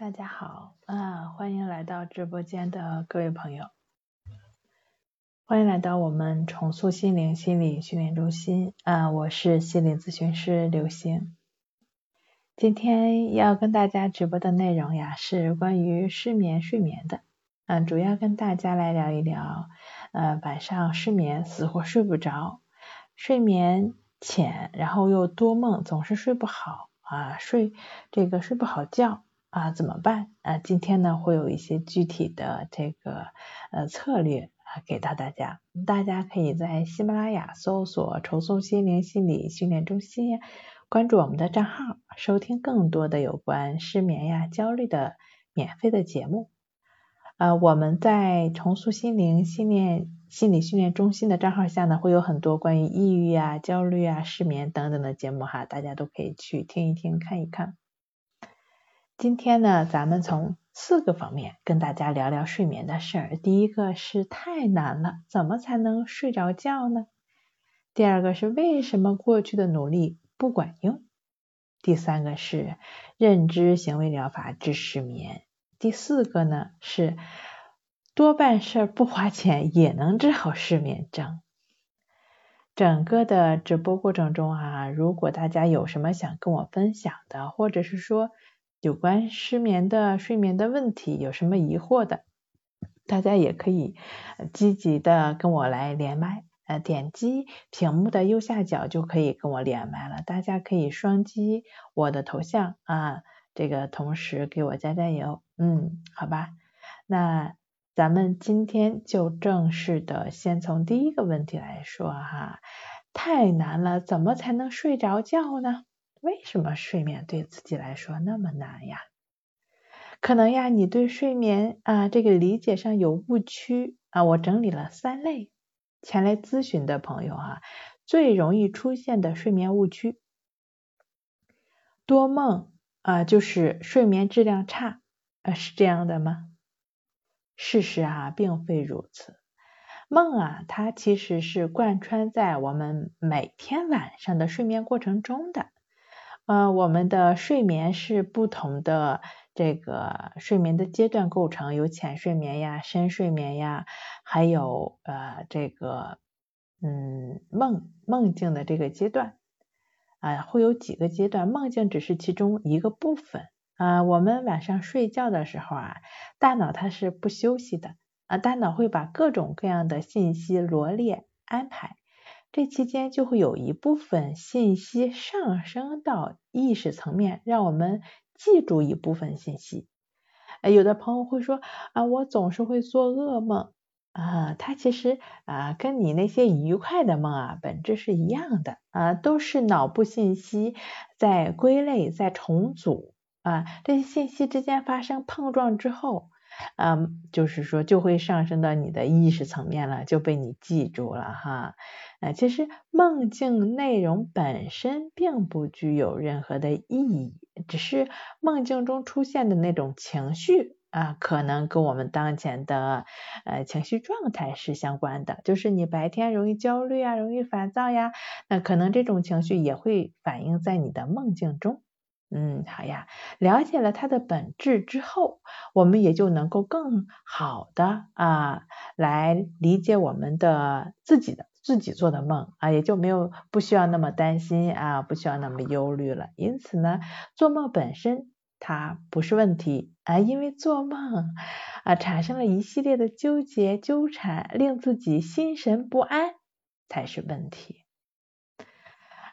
大家好，啊，欢迎来到直播间的各位朋友，欢迎来到我们重塑心灵心理训练中心，啊，我是心理咨询师刘星。今天要跟大家直播的内容呀，是关于失眠睡眠的，嗯，主要跟大家来聊一聊，呃，晚上失眠死活睡不着，睡眠浅，然后又多梦，总是睡不好，啊，睡这个睡不好觉。啊，怎么办？啊，今天呢会有一些具体的这个呃策略啊给到大家，大家可以在喜马拉雅搜索“重塑心灵心理训练中心”，关注我们的账号，收听更多的有关失眠呀、焦虑的免费的节目。呃，我们在重塑心灵训练心理训练中心的账号下呢，会有很多关于抑郁啊、焦虑啊、失眠等等的节目哈，大家都可以去听一听、看一看。今天呢，咱们从四个方面跟大家聊聊睡眠的事儿。第一个是太难了，怎么才能睡着觉呢？第二个是为什么过去的努力不管用？第三个是认知行为疗法治失眠。第四个呢是多办事儿不花钱也能治好失眠症。整个的直播过程中啊，如果大家有什么想跟我分享的，或者是说，有关失眠的睡眠的问题，有什么疑惑的，大家也可以积极的跟我来连麦，呃，点击屏幕的右下角就可以跟我连麦了。大家可以双击我的头像啊，这个同时给我加加油，嗯，好吧。那咱们今天就正式的先从第一个问题来说哈，太难了，怎么才能睡着觉呢？为什么睡眠对自己来说那么难呀？可能呀，你对睡眠啊这个理解上有误区啊。我整理了三类前来咨询的朋友哈，最容易出现的睡眠误区：多梦啊，就是睡眠质量差啊，是这样的吗？事实啊，并非如此。梦啊，它其实是贯穿在我们每天晚上的睡眠过程中的。呃，我们的睡眠是不同的这个睡眠的阶段构成，有浅睡眠呀、深睡眠呀，还有呃这个嗯梦梦境的这个阶段啊，会有几个阶段，梦境只是其中一个部分啊。我们晚上睡觉的时候啊，大脑它是不休息的啊，大脑会把各种各样的信息罗列安排。这期间就会有一部分信息上升到意识层面，让我们记住一部分信息。有的朋友会说啊，我总是会做噩梦啊，它其实啊跟你那些愉快的梦啊本质是一样的啊，都是脑部信息在归类在重组啊，这些信息之间发生碰撞之后。嗯，就是说就会上升到你的意识层面了，就被你记住了哈。呃，其实梦境内容本身并不具有任何的意义，只是梦境中出现的那种情绪啊，可能跟我们当前的呃情绪状态是相关的。就是你白天容易焦虑啊，容易烦躁呀，那可能这种情绪也会反映在你的梦境中。嗯，好呀。了解了它的本质之后，我们也就能够更好的啊来理解我们的自己的自己做的梦啊，也就没有不需要那么担心啊，不需要那么忧虑了。因此呢，做梦本身它不是问题啊，因为做梦啊产生了一系列的纠结纠缠，令自己心神不安才是问题。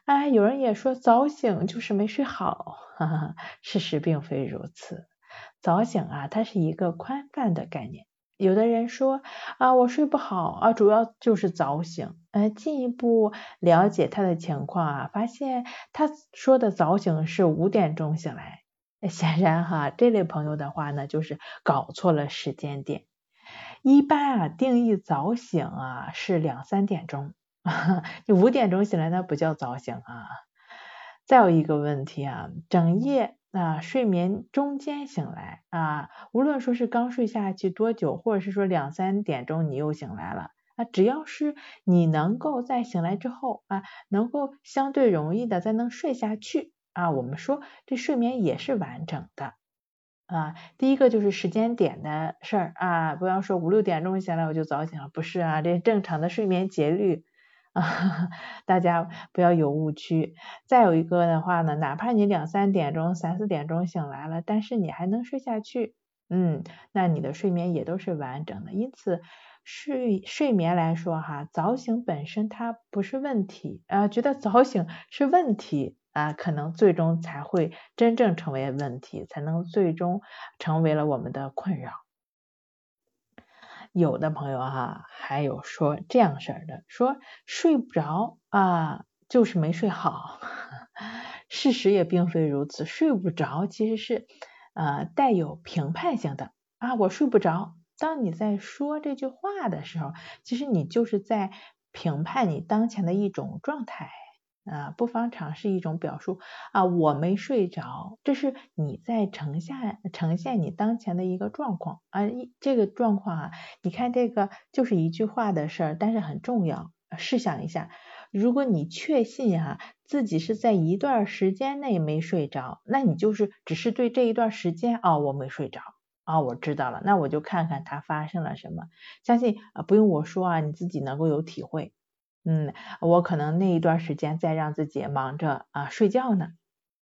哎，有人也说早醒就是没睡好，哈哈，事实并非如此。早醒啊，它是一个宽泛的概念。有的人说啊，我睡不好啊，主要就是早醒。呃，进一步了解他的情况啊，发现他说的早醒是五点钟醒来。显然哈，这类朋友的话呢，就是搞错了时间点。一般啊，定义早醒啊是两三点钟。你五点钟醒来，那不叫早醒啊。再有一个问题啊，整夜啊睡眠中间醒来啊，无论说是刚睡下去多久，或者是说两三点钟你又醒来了啊，只要是你能够在醒来之后啊，能够相对容易的再能睡下去啊，我们说这睡眠也是完整的。啊，第一个就是时间点的事儿啊，不要说五六点钟醒来我就早醒了，不是啊，这正常的睡眠节律啊，大家不要有误区。再有一个的话呢，哪怕你两三点钟、三四点钟醒来了，但是你还能睡下去，嗯，那你的睡眠也都是完整的。因此，睡睡眠来说哈，早醒本身它不是问题啊，觉得早醒是问题。啊，可能最终才会真正成为问题，才能最终成为了我们的困扰。有的朋友哈，还有说这样式儿的，说睡不着啊，就是没睡好。事实也并非如此，睡不着其实是呃带有评判性的啊，我睡不着。当你在说这句话的时候，其实你就是在评判你当前的一种状态。啊，不妨尝试一种表述啊，我没睡着，这是你在呈现呈现你当前的一个状况啊，一这个状况啊，你看这个就是一句话的事儿，但是很重要。试想一下，如果你确信哈自己是在一段时间内没睡着，那你就是只是对这一段时间啊，我没睡着啊，我知道了，那我就看看它发生了什么，相信啊不用我说啊，你自己能够有体会。嗯，我可能那一段时间在让自己忙着啊睡觉呢，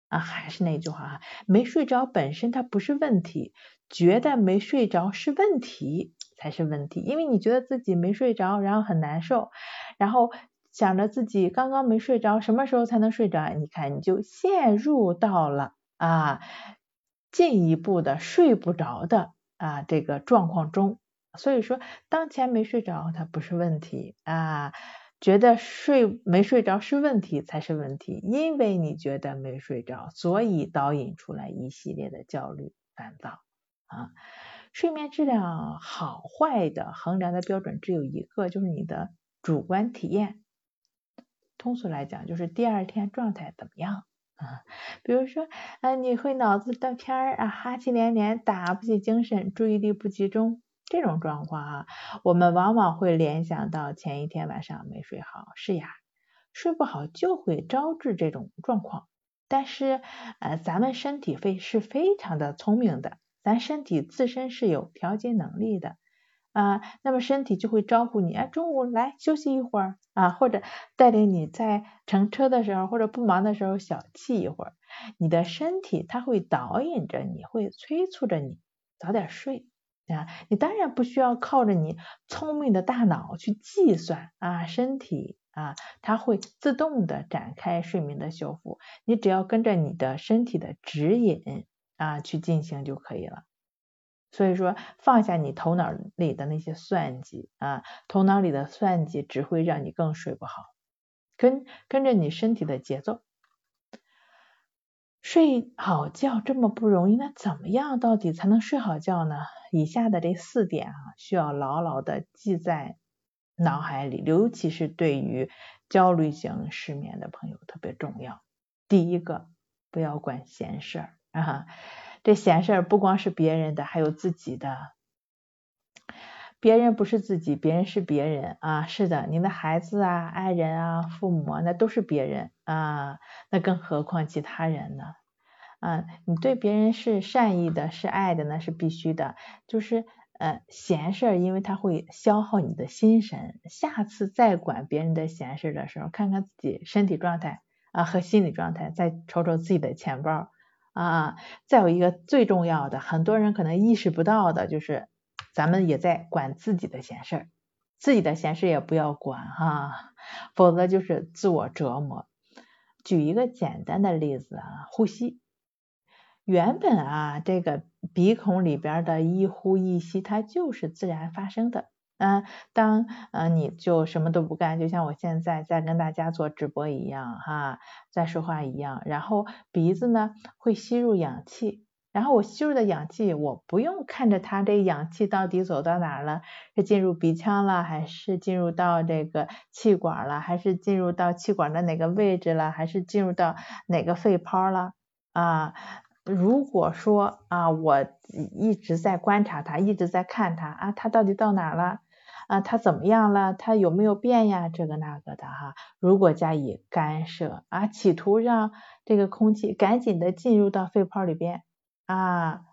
啊还是那句话哈，没睡着本身它不是问题，觉得没睡着是问题才是问题，因为你觉得自己没睡着，然后很难受，然后想着自己刚刚没睡着，什么时候才能睡着？你看你就陷入到了啊进一步的睡不着的啊这个状况中，所以说当前没睡着它不是问题啊。觉得睡没睡着是问题才是问题，因为你觉得没睡着，所以导引出来一系列的焦虑、烦躁啊。睡眠质量好坏的衡量的标准只有一个，就是你的主观体验。通俗来讲，就是第二天状态怎么样啊？比如说，啊，你会脑子断片儿啊，哈气连连，打不起精神，注意力不集中。这种状况啊，我们往往会联想到前一天晚上没睡好。是呀，睡不好就会招致这种状况。但是呃，咱们身体非是非常的聪明的，咱身体自身是有调节能力的啊。那么身体就会招呼你，啊，中午来休息一会儿啊，或者带领你在乘车的时候或者不忙的时候小憩一会儿。你的身体它会导引着你，会催促着你早点睡。啊，你当然不需要靠着你聪明的大脑去计算啊，身体啊，它会自动的展开睡眠的修复，你只要跟着你的身体的指引啊去进行就可以了。所以说，放下你头脑里的那些算计啊，头脑里的算计只会让你更睡不好，跟跟着你身体的节奏。睡好觉这么不容易，那怎么样到底才能睡好觉呢？以下的这四点啊，需要牢牢的记在脑海里，尤其是对于焦虑型失眠的朋友特别重要。第一个，不要管闲事儿啊，这闲事儿不光是别人的，还有自己的。别人不是自己，别人是别人啊。是的，您的孩子啊、爱人啊、父母啊，那都是别人啊。那更何况其他人呢？啊，你对别人是善意的、是爱的，那是必须的。就是呃，闲事儿，因为它会消耗你的心神。下次再管别人的闲事的时候，看看自己身体状态啊和心理状态，再瞅瞅自己的钱包啊。再有一个最重要的，很多人可能意识不到的，就是。咱们也在管自己的闲事儿，自己的闲事也不要管哈，否则就是自我折磨。举一个简单的例子啊，呼吸。原本啊，这个鼻孔里边的一呼一吸，它就是自然发生的。嗯，当嗯你就什么都不干，就像我现在在跟大家做直播一样哈，在说话一样，然后鼻子呢会吸入氧气。然后我吸入的氧气，我不用看着它这氧气到底走到哪了，是进入鼻腔了，还是进入到这个气管了，还是进入到气管的哪个位置了，还是进入到哪个肺泡了啊？如果说啊，我一直在观察它，一直在看它啊，它到底到哪了啊？它怎么样了？它有没有变呀？这个那个的哈。如果加以干涉啊，企图让这个空气赶紧的进入到肺泡里边。啊，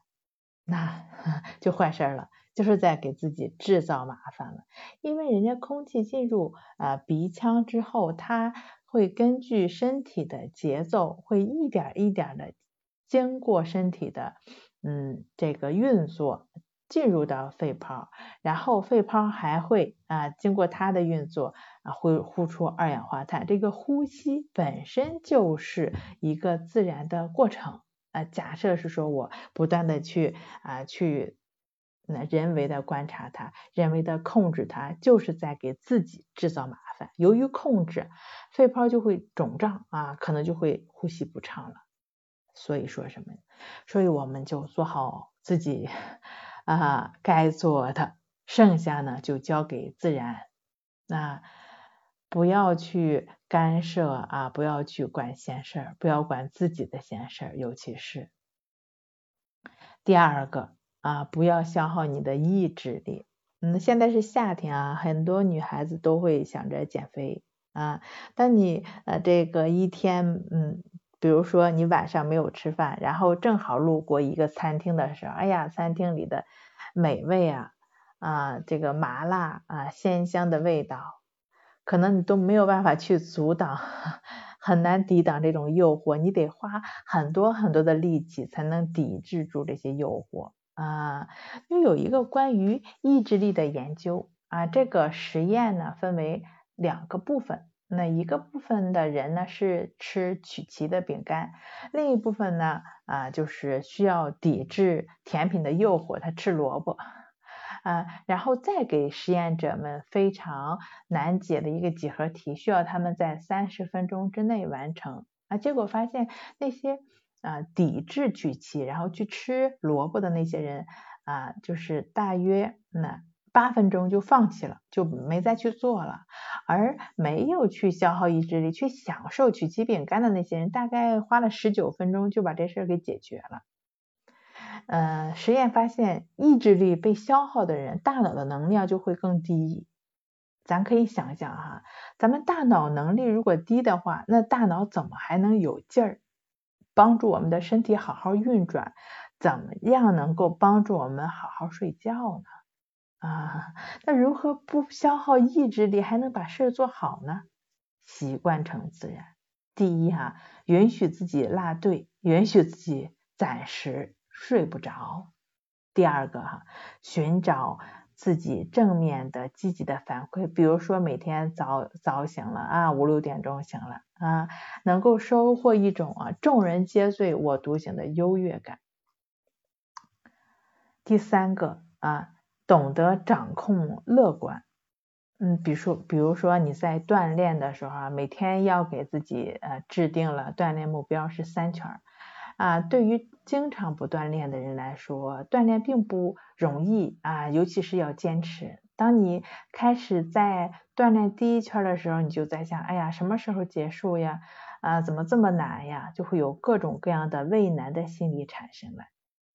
那 就坏事了，就是在给自己制造麻烦了。因为人家空气进入啊鼻腔之后，它会根据身体的节奏，会一点一点的经过身体的嗯这个运作。进入到肺泡，然后肺泡还会啊经过它的运作啊会呼出二氧化碳。这个呼吸本身就是一个自然的过程假设是说我不断的去啊去那人为的观察它，人为的控制它，就是在给自己制造麻烦。由于控制，肺泡就会肿胀啊，可能就会呼吸不畅了。所以说什么？所以我们就做好自己。啊，该做的，剩下呢就交给自然，那不要去干涉啊，不要去管闲事儿，不要管自己的闲事儿，尤其是第二个啊，不要消耗你的意志力。嗯，现在是夏天啊，很多女孩子都会想着减肥啊，当你呃这个一天嗯。比如说你晚上没有吃饭，然后正好路过一个餐厅的时候，哎呀，餐厅里的美味啊啊，这个麻辣啊鲜香的味道，可能你都没有办法去阻挡，很难抵挡这种诱惑，你得花很多很多的力气才能抵制住这些诱惑啊。因为有一个关于意志力的研究啊，这个实验呢分为两个部分。那一个部分的人呢是吃曲奇的饼干，另一部分呢啊就是需要抵制甜品的诱惑，他吃萝卜啊，然后再给实验者们非常难解的一个几何题，需要他们在三十分钟之内完成啊，结果发现那些啊抵制曲奇然后去吃萝卜的那些人啊，就是大约那。八分钟就放弃了，就没再去做了。而没有去消耗意志力去享受曲奇饼干的那些人，大概花了十九分钟就把这事儿给解决了。呃，实验发现，意志力被消耗的人，大脑的能量就会更低。咱可以想想哈，咱们大脑能力如果低的话，那大脑怎么还能有劲儿帮助我们的身体好好运转？怎么样能够帮助我们好好睡觉呢？啊，那如何不消耗意志力还能把事做好呢？习惯成自然。第一哈，允许自己落队，允许自己暂时睡不着。第二个哈，寻找自己正面的、积极的反馈，比如说每天早早醒了啊，五六点钟醒了啊，能够收获一种啊众人皆醉我独醒的优越感。第三个啊。懂得掌控乐观，嗯，比如说，比如说你在锻炼的时候啊，每天要给自己呃制定了锻炼目标是三圈啊。对于经常不锻炼的人来说，锻炼并不容易啊，尤其是要坚持。当你开始在锻炼第一圈的时候，你就在想，哎呀，什么时候结束呀？啊，怎么这么难呀？就会有各种各样的畏难的心理产生了。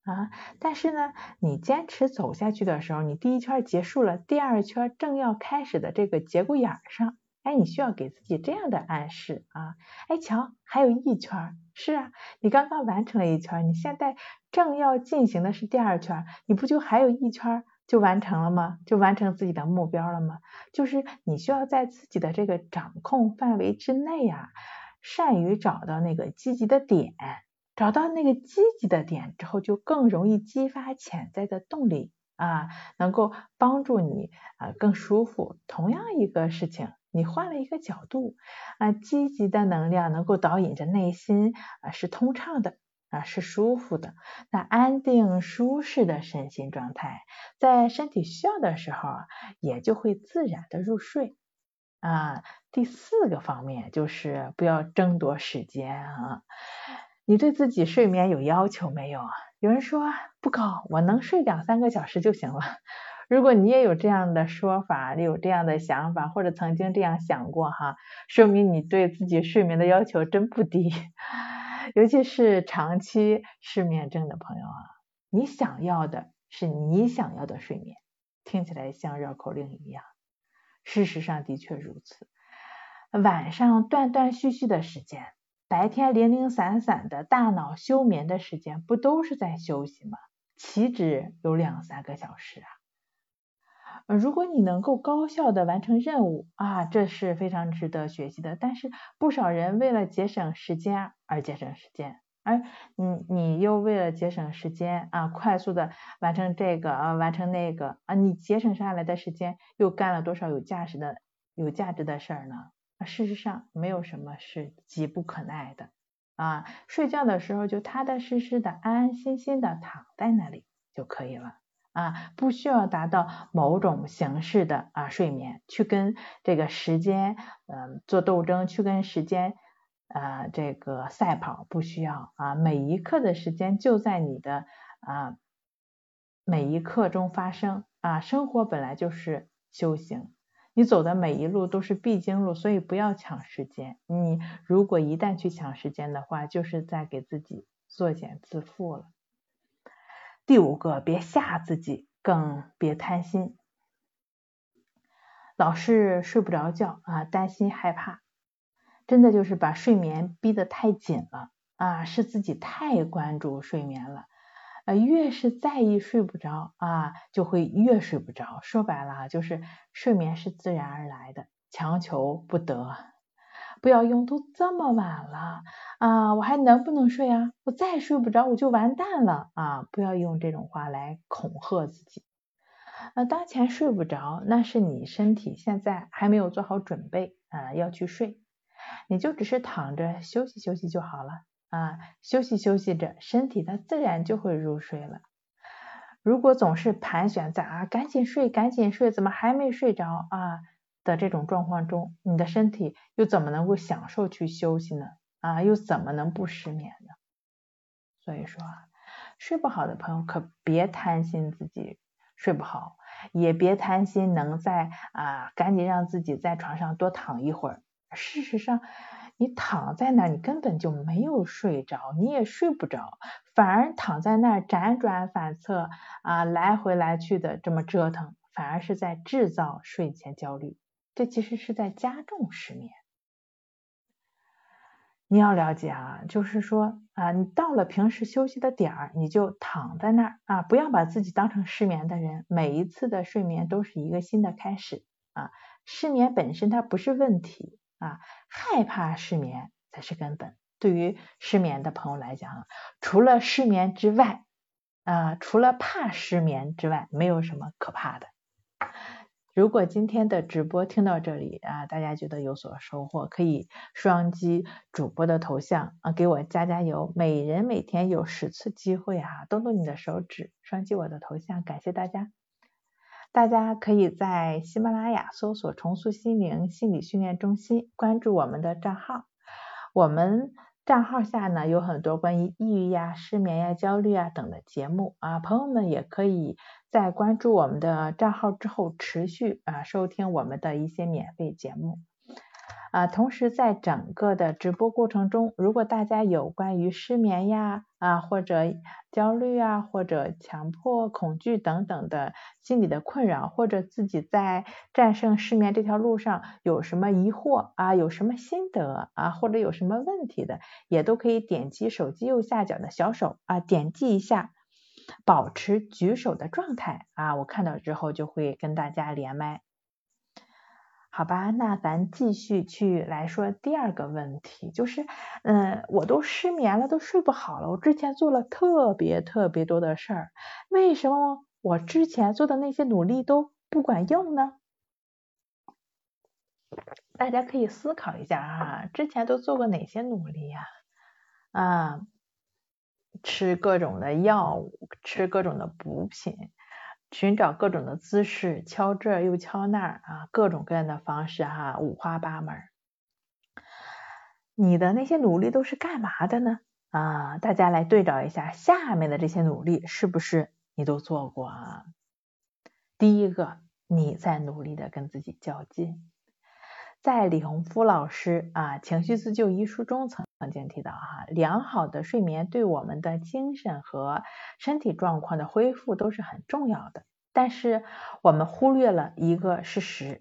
啊，但是呢，你坚持走下去的时候，你第一圈结束了，第二圈正要开始的这个节骨眼上，哎，你需要给自己这样的暗示啊，哎，瞧，还有一圈，是啊，你刚刚完成了一圈，你现在正要进行的是第二圈，你不就还有一圈就完成了吗？就完成自己的目标了吗？就是你需要在自己的这个掌控范围之内啊，善于找到那个积极的点。找到那个积极的点之后，就更容易激发潜在的动力啊，能够帮助你啊更舒服。同样一个事情，你换了一个角度啊，积极的能量能够导引着内心啊是通畅的啊是舒服的。那安定舒适的身心状态，在身体需要的时候也就会自然的入睡啊。第四个方面就是不要争夺时间啊。你对自己睡眠有要求没有啊？有人说不高，我能睡两三个小时就行了。如果你也有这样的说法，你有这样的想法，或者曾经这样想过哈，说明你对自己睡眠的要求真不低。尤其是长期失眠症的朋友啊，你想要的是你想要的睡眠，听起来像绕口令一样，事实上的确如此。晚上断断续续的时间。白天零零散散的大脑休眠的时间，不都是在休息吗？岂止有两三个小时啊？如果你能够高效的完成任务啊，这是非常值得学习的。但是不少人为了节省时间而节省时间，而你你又为了节省时间啊，快速的完成这个啊，完成那个啊，你节省下来的时间又干了多少有价值的有价值的事儿呢？事实上，没有什么是急不可耐的啊。睡觉的时候就踏踏实实的、安安心心的躺在那里就可以了。啊，不需要达到某种形式的啊睡眠，去跟这个时间嗯做斗争，去跟时间啊这个赛跑，不需要啊，每一刻的时间就在你的啊每一刻中发生啊，生活本来就是修行，你走的每一路都是必经路，所以不要抢时间，你如果一旦去抢时间的话，就是在给自己作茧自缚了。第五个，别吓自己，更别贪心。老是睡不着觉啊，担心害怕，真的就是把睡眠逼得太紧了啊，是自己太关注睡眠了。呃，越是在意睡不着啊，就会越睡不着。说白了就是睡眠是自然而来的，强求不得。不要用都这么晚了啊，我还能不能睡啊？我再睡不着我就完蛋了啊！不要用这种话来恐吓自己。那当前睡不着，那是你身体现在还没有做好准备啊，要去睡，你就只是躺着休息休息就好了啊，休息休息着，身体它自然就会入睡了。如果总是盘旋在啊，赶紧睡，赶紧睡，怎么还没睡着啊？的这种状况中，你的身体又怎么能够享受去休息呢？啊，又怎么能不失眠呢？所以说啊，睡不好的朋友可别贪心自己睡不好，也别贪心能在啊赶紧让自己在床上多躺一会儿。事实上，你躺在那儿，你根本就没有睡着，你也睡不着，反而躺在那儿辗转反侧啊来回来去的这么折腾，反而是在制造睡前焦虑。这其实是在加重失眠。你要了解啊，就是说啊，你到了平时休息的点儿，你就躺在那儿啊，不要把自己当成失眠的人。每一次的睡眠都是一个新的开始啊。失眠本身它不是问题啊，害怕失眠才是根本。对于失眠的朋友来讲，除了失眠之外啊，除了怕失眠之外，没有什么可怕的。如果今天的直播听到这里啊，大家觉得有所收获，可以双击主播的头像啊，给我加加油。每人每天有十次机会啊，动动你的手指，双击我的头像，感谢大家。大家可以在喜马拉雅搜索“重塑心灵心理训练中心”，关注我们的账号。我们账号下呢有很多关于抑郁呀、失眠呀、焦虑啊等的节目啊，朋友们也可以。在关注我们的账号之后，持续啊收听我们的一些免费节目啊。同时，在整个的直播过程中，如果大家有关于失眠呀啊或者焦虑啊或者强迫恐惧等等的心理的困扰，或者自己在战胜失眠这条路上有什么疑惑啊，有什么心得啊，或者有什么问题的，也都可以点击手机右下角的小手啊，点击一下。保持举手的状态啊，我看到之后就会跟大家连麦，好吧？那咱继续去来说第二个问题，就是嗯，我都失眠了，都睡不好了。我之前做了特别特别多的事儿，为什么我之前做的那些努力都不管用呢？大家可以思考一下啊，之前都做过哪些努力呀？啊？吃各种的药物，吃各种的补品，寻找各种的姿势，敲这又敲那啊，各种各样的方式哈，五花八门。你的那些努力都是干嘛的呢？啊，大家来对照一下，下面的这些努力是不是你都做过啊？第一个，你在努力的跟自己较劲。在李洪福老师啊《情绪自救》一书中曾曾经提到哈，良好的睡眠对我们的精神和身体状况的恢复都是很重要的。但是我们忽略了一个事实，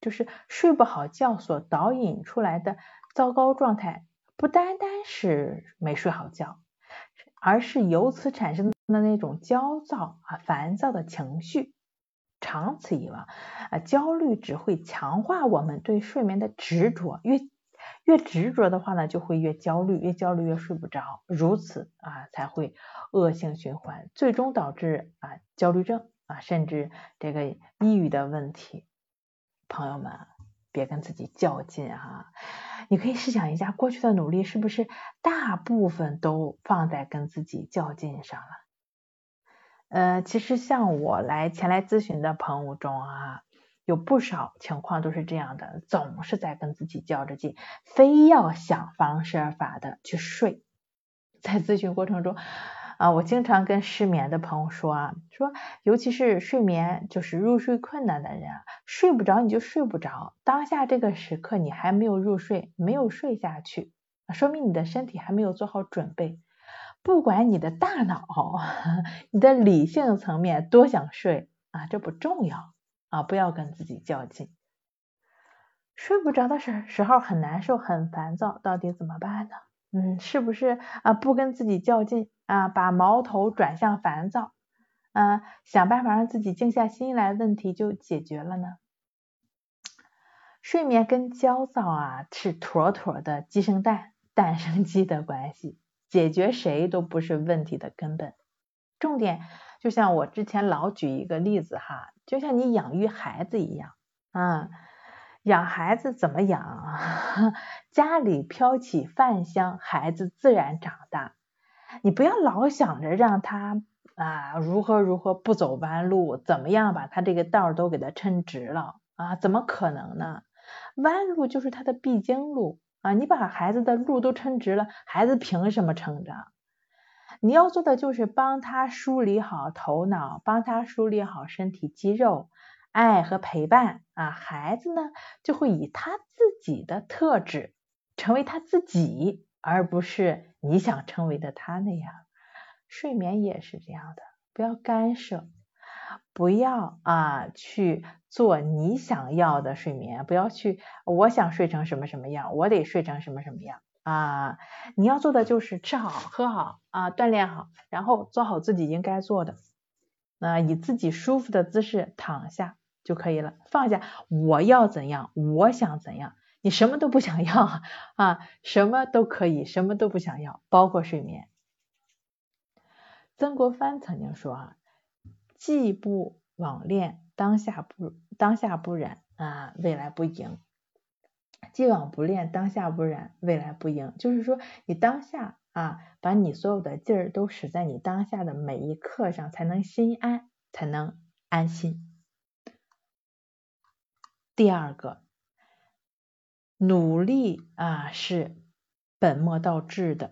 就是睡不好觉所导引出来的糟糕状态，不单单是没睡好觉，而是由此产生的那种焦躁啊、烦躁的情绪。长此以往，啊，焦虑只会强化我们对睡眠的执着，越越执着的话呢，就会越焦虑，越焦虑越睡不着，如此啊才会恶性循环，最终导致啊焦虑症啊，甚至这个抑郁的问题。朋友们，别跟自己较劲啊！你可以试想一下，过去的努力是不是大部分都放在跟自己较劲上了？呃，其实像我来前来咨询的朋友中啊，有不少情况都是这样的，总是在跟自己较着劲，非要想方设法的去睡。在咨询过程中。啊，我经常跟失眠的朋友说啊，说尤其是睡眠就是入睡困难的人，睡不着你就睡不着，当下这个时刻你还没有入睡，没有睡下去，说明你的身体还没有做好准备。不管你的大脑、你的理性层面多想睡啊，这不重要啊，不要跟自己较劲。睡不着的时时候很难受、很烦躁，到底怎么办呢？嗯，是不是啊？不跟自己较劲。啊，把矛头转向烦躁，啊，想办法让自己静下心来，问题就解决了呢。睡眠跟焦躁啊是妥妥的鸡生蛋，蛋生鸡的关系，解决谁都不是问题的根本。重点就像我之前老举一个例子哈，就像你养育孩子一样，啊，养孩子怎么养？家里飘起饭香，孩子自然长大。你不要老想着让他啊如何如何不走弯路，怎么样把他这个道都给他抻直了啊？怎么可能呢？弯路就是他的必经路啊！你把孩子的路都抻直了，孩子凭什么成长？你要做的就是帮他梳理好头脑，帮他梳理好身体肌肉，爱和陪伴啊，孩子呢就会以他自己的特质成为他自己。而不是你想成为的他那样，睡眠也是这样的，不要干涉，不要啊去做你想要的睡眠，不要去我想睡成什么什么样，我得睡成什么什么样啊！你要做的就是吃好喝好啊，锻炼好，然后做好自己应该做的，啊，以自己舒服的姿势躺下就可以了，放下我要怎样，我想怎样。你什么都不想要啊，什么都可以，什么都不想要，包括睡眠。曾国藩曾经说啊，既不网恋，当下不当下不染啊，未来不迎；既往不恋，当下不染，未来不迎。就是说，你当下啊，把你所有的劲儿都使在你当下的每一刻上，才能心安，才能安心。第二个。努力啊是本末倒置的，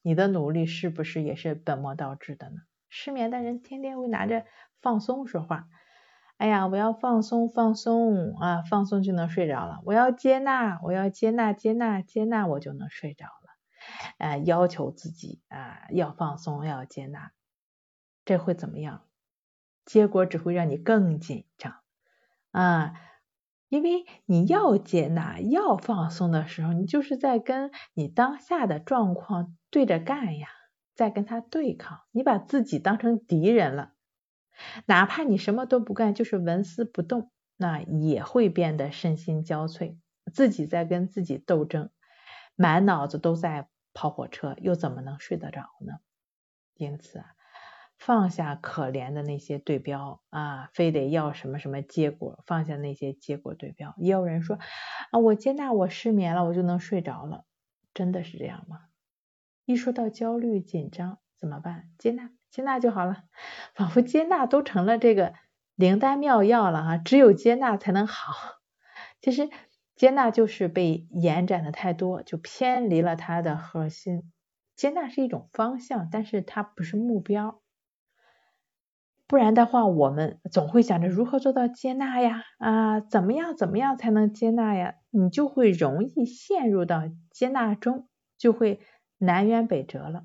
你的努力是不是也是本末倒置的呢？失眠的人天天会拿着放松说话，哎呀，我要放松放松啊，放松就能睡着了。我要接纳，我要接纳接纳接纳，我就能睡着了。呃，要求自己啊要放松要接纳，这会怎么样？结果只会让你更紧张啊。因为你要接纳、要放松的时候，你就是在跟你当下的状况对着干呀，在跟他对抗。你把自己当成敌人了，哪怕你什么都不干，就是纹丝不动，那也会变得身心交瘁，自己在跟自己斗争，满脑子都在跑火车，又怎么能睡得着呢？因此啊。放下可怜的那些对标啊，非得要什么什么结果，放下那些结果对标。也有人说啊，我接纳我失眠了，我就能睡着了，真的是这样吗？一说到焦虑紧张怎么办？接纳接纳就好了，仿佛接纳都成了这个灵丹妙药了哈，只有接纳才能好。其实接纳就是被延展的太多，就偏离了它的核心。接纳是一种方向，但是它不是目标。不然的话，我们总会想着如何做到接纳呀，啊，怎么样怎么样才能接纳呀？你就会容易陷入到接纳中，就会南辕北辙了。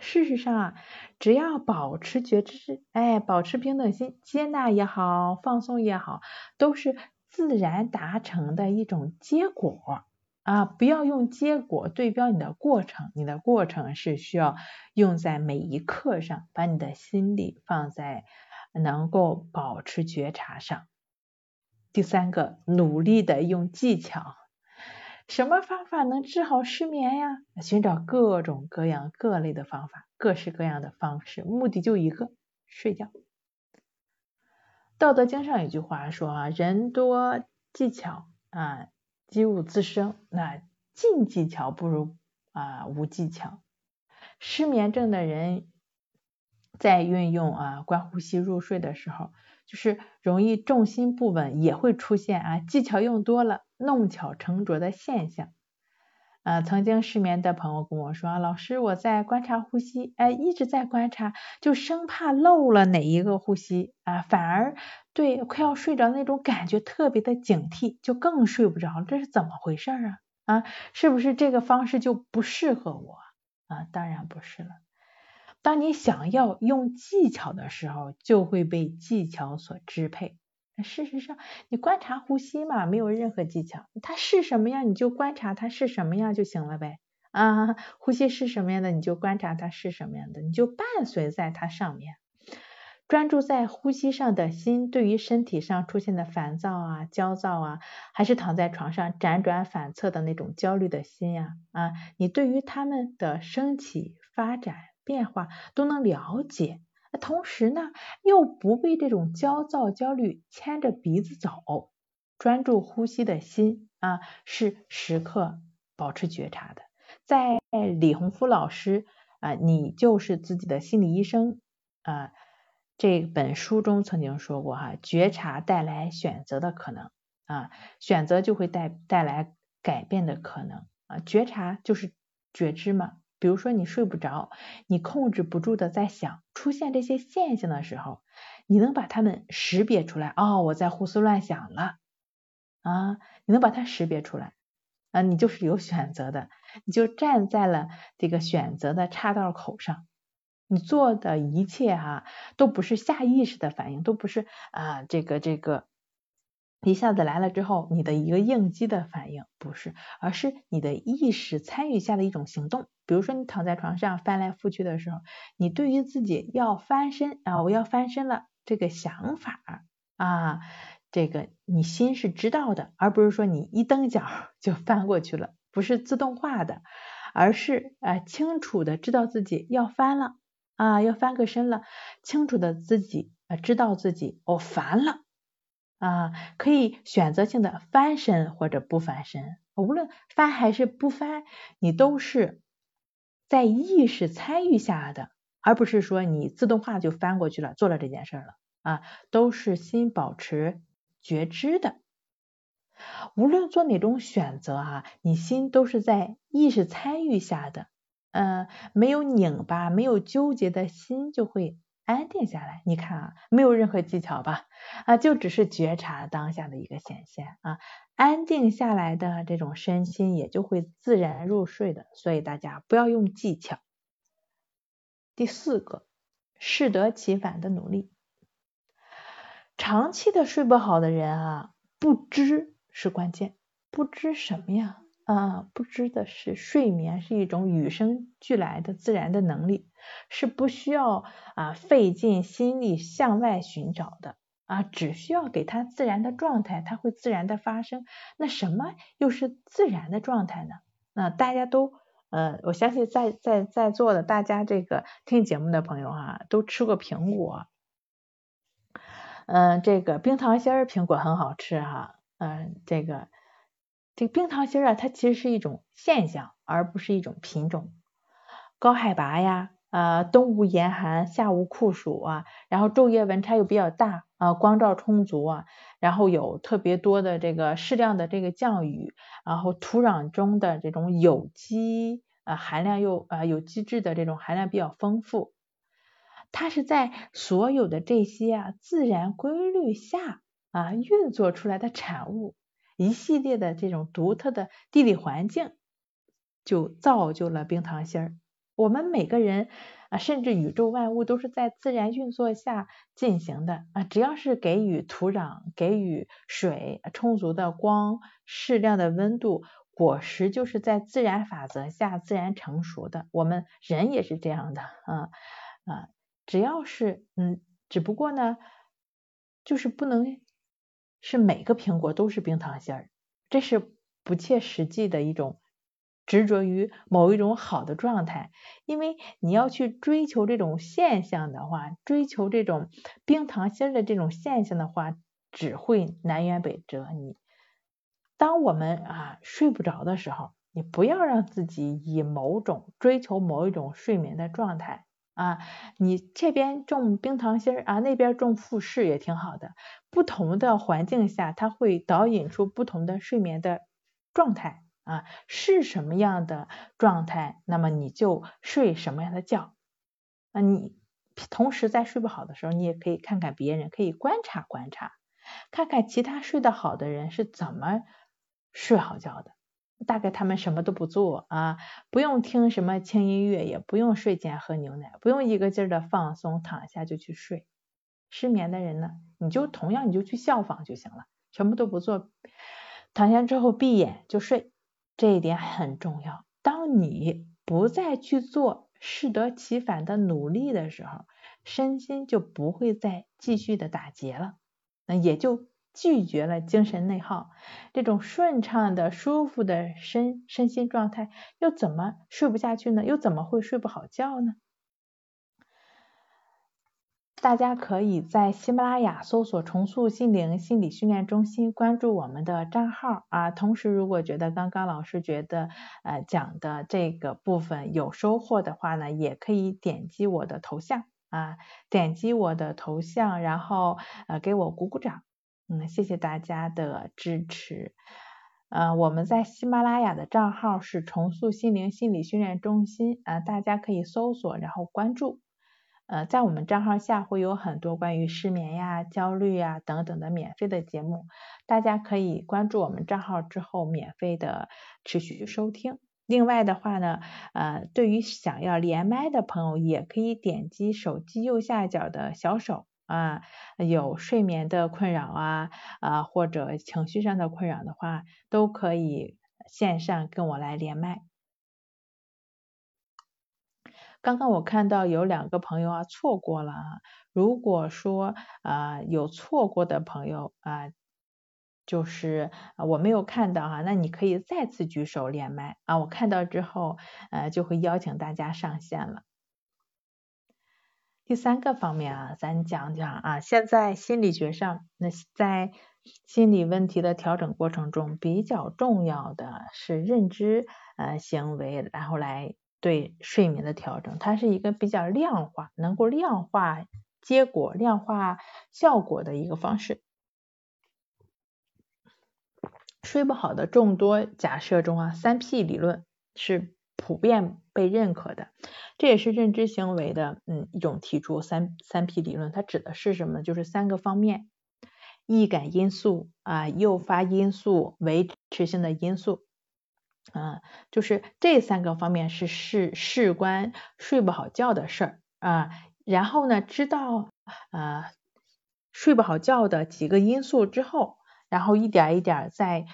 事实上啊，只要保持觉知，哎，保持平等心，接纳也好，放松也好，都是自然达成的一种结果。啊，不要用结果对标你的过程，你的过程是需要用在每一刻上，把你的心力放在能够保持觉察上。第三个，努力的用技巧，什么方法能治好失眠呀？寻找各种各样各类的方法，各式各样的方式，目的就一个，睡觉。道德经上有句话说啊，人多技巧啊。机物滋生，那尽技巧不如啊无技巧。失眠症的人在运用啊观呼吸入睡的时候，就是容易重心不稳，也会出现啊技巧用多了弄巧成拙的现象。啊，曾经失眠的朋友跟我说，老师我在观察呼吸，哎一直在观察，就生怕漏了哪一个呼吸啊，反而。对，快要睡着那种感觉特别的警惕，就更睡不着，这是怎么回事啊？啊，是不是这个方式就不适合我啊？当然不是了。当你想要用技巧的时候，就会被技巧所支配。事实上，你观察呼吸嘛，没有任何技巧，它是什么样你就观察它是什么样就行了呗。啊，呼吸是什么样的你就观察它是什么样的，你就伴随在它上面。专注在呼吸上的心，对于身体上出现的烦躁啊、焦躁啊，还是躺在床上辗转反侧的那种焦虑的心呀啊，你对于他们的升起、发展、变化都能了解，同时呢，又不被这种焦躁、焦虑牵着鼻子走。专注呼吸的心啊，是时刻保持觉察的。在李洪福老师啊，你就是自己的心理医生啊。这本书中曾经说过哈，觉察带来选择的可能啊，选择就会带带来改变的可能啊，觉察就是觉知嘛。比如说你睡不着，你控制不住的在想，出现这些现象的时候，你能把它们识别出来，哦，我在胡思乱想了啊，你能把它识别出来啊，你就是有选择的，你就站在了这个选择的岔道口上。你做的一切哈，都不是下意识的反应，都不是啊这个这个一下子来了之后你的一个应激的反应，不是，而是你的意识参与下的一种行动。比如说你躺在床上翻来覆去的时候，你对于自己要翻身啊，我要翻身了这个想法啊，这个你心是知道的，而不是说你一蹬脚就翻过去了，不是自动化的，而是啊清楚的知道自己要翻了。啊，要翻个身了，清楚的自己啊，知道自己我烦了啊，可以选择性的翻身或者不翻身，无论翻还是不翻，你都是在意识参与下的，而不是说你自动化就翻过去了，做了这件事了。啊，都是心保持觉知的，无论做哪种选择哈，你心都是在意识参与下的。嗯，没有拧巴，没有纠结的心就会安定下来。你看啊，没有任何技巧吧？啊，就只是觉察当下的一个显现啊，安定下来的这种身心也就会自然入睡的。所以大家不要用技巧。第四个，适得其反的努力。长期的睡不好的人啊，不知是关键，不知什么呀？啊，不知的是，睡眠是一种与生俱来的自然的能力，是不需要啊费尽心力向外寻找的啊，只需要给它自然的状态，它会自然的发生。那什么又是自然的状态呢？那大家都呃，我相信在在在座的大家这个听节目的朋友啊，都吃过苹果，嗯，这个冰糖心儿苹果很好吃哈，嗯，这个。这个冰糖心啊，它其实是一种现象，而不是一种品种。高海拔呀，啊，冬无严寒，夏无酷暑啊，然后昼夜温差又比较大啊，光照充足啊，然后有特别多的这个适量的这个降雨，然后土壤中的这种有机啊含量又啊有机质的这种含量比较丰富，它是在所有的这些啊自然规律下啊运作出来的产物。一系列的这种独特的地理环境，就造就了冰糖心儿。我们每个人啊，甚至宇宙万物都是在自然运作下进行的啊。只要是给予土壤、给予水充足的光、适量的温度，果实就是在自然法则下自然成熟的，我们人也是这样的啊啊，只要是嗯，只不过呢，就是不能是每个苹果都是冰糖心儿，这是不切实际的一种执着于某一种好的状态，因为你要去追求这种现象的话，追求这种冰糖心儿的这种现象的话，只会南辕北辙你。当我们啊睡不着的时候，你不要让自己以某种追求某一种睡眠的状态啊，你这边种冰糖心儿啊，那边种富士也挺好的。不同的环境下，它会导引出不同的睡眠的状态啊，是什么样的状态，那么你就睡什么样的觉啊。你同时在睡不好的时候，你也可以看看别人，可以观察观察，看看其他睡得好的人是怎么。睡好觉的，大概他们什么都不做啊，不用听什么轻音乐，也不用睡前喝牛奶，不用一个劲儿的放松，躺下就去睡。失眠的人呢，你就同样你就去效仿就行了，什么都不做，躺下之后闭眼就睡，这一点很重要。当你不再去做适得其反的努力的时候，身心就不会再继续的打结了，那也就。拒绝了精神内耗，这种顺畅的、舒服的身身心状态，又怎么睡不下去呢？又怎么会睡不好觉呢？大家可以在喜马拉雅搜索“重塑心灵心理训练中心”，关注我们的账号啊。同时，如果觉得刚刚老师觉得呃讲的这个部分有收获的话呢，也可以点击我的头像啊，点击我的头像，然后呃给我鼓鼓掌。嗯，谢谢大家的支持。呃，我们在喜马拉雅的账号是重塑心灵心理训练中心，呃，大家可以搜索然后关注。呃，在我们账号下会有很多关于失眠呀、焦虑呀等等的免费的节目，大家可以关注我们账号之后免费的持续收听。另外的话呢，呃，对于想要连麦的朋友，也可以点击手机右下角的小手。啊，有睡眠的困扰啊，啊或者情绪上的困扰的话，都可以线上跟我来连麦。刚刚我看到有两个朋友啊错过了啊，如果说啊有错过的朋友啊，就是我没有看到哈，那你可以再次举手连麦啊，我看到之后呃就会邀请大家上线了。第三个方面啊，咱讲讲啊，现在心理学上，那在心理问题的调整过程中，比较重要的是认知呃行为，然后来对睡眠的调整，它是一个比较量化，能够量化结果、量化效果的一个方式。睡不好的众多假设中啊，三 P 理论是。普遍被认可的，这也是认知行为的嗯一种提出三三 P 理论，它指的是什么呢？就是三个方面：易感因素啊、诱发因素、维持性的因素。啊，就是这三个方面是事事关睡不好觉的事儿啊。然后呢，知道啊睡不好觉的几个因素之后，然后一点一点在。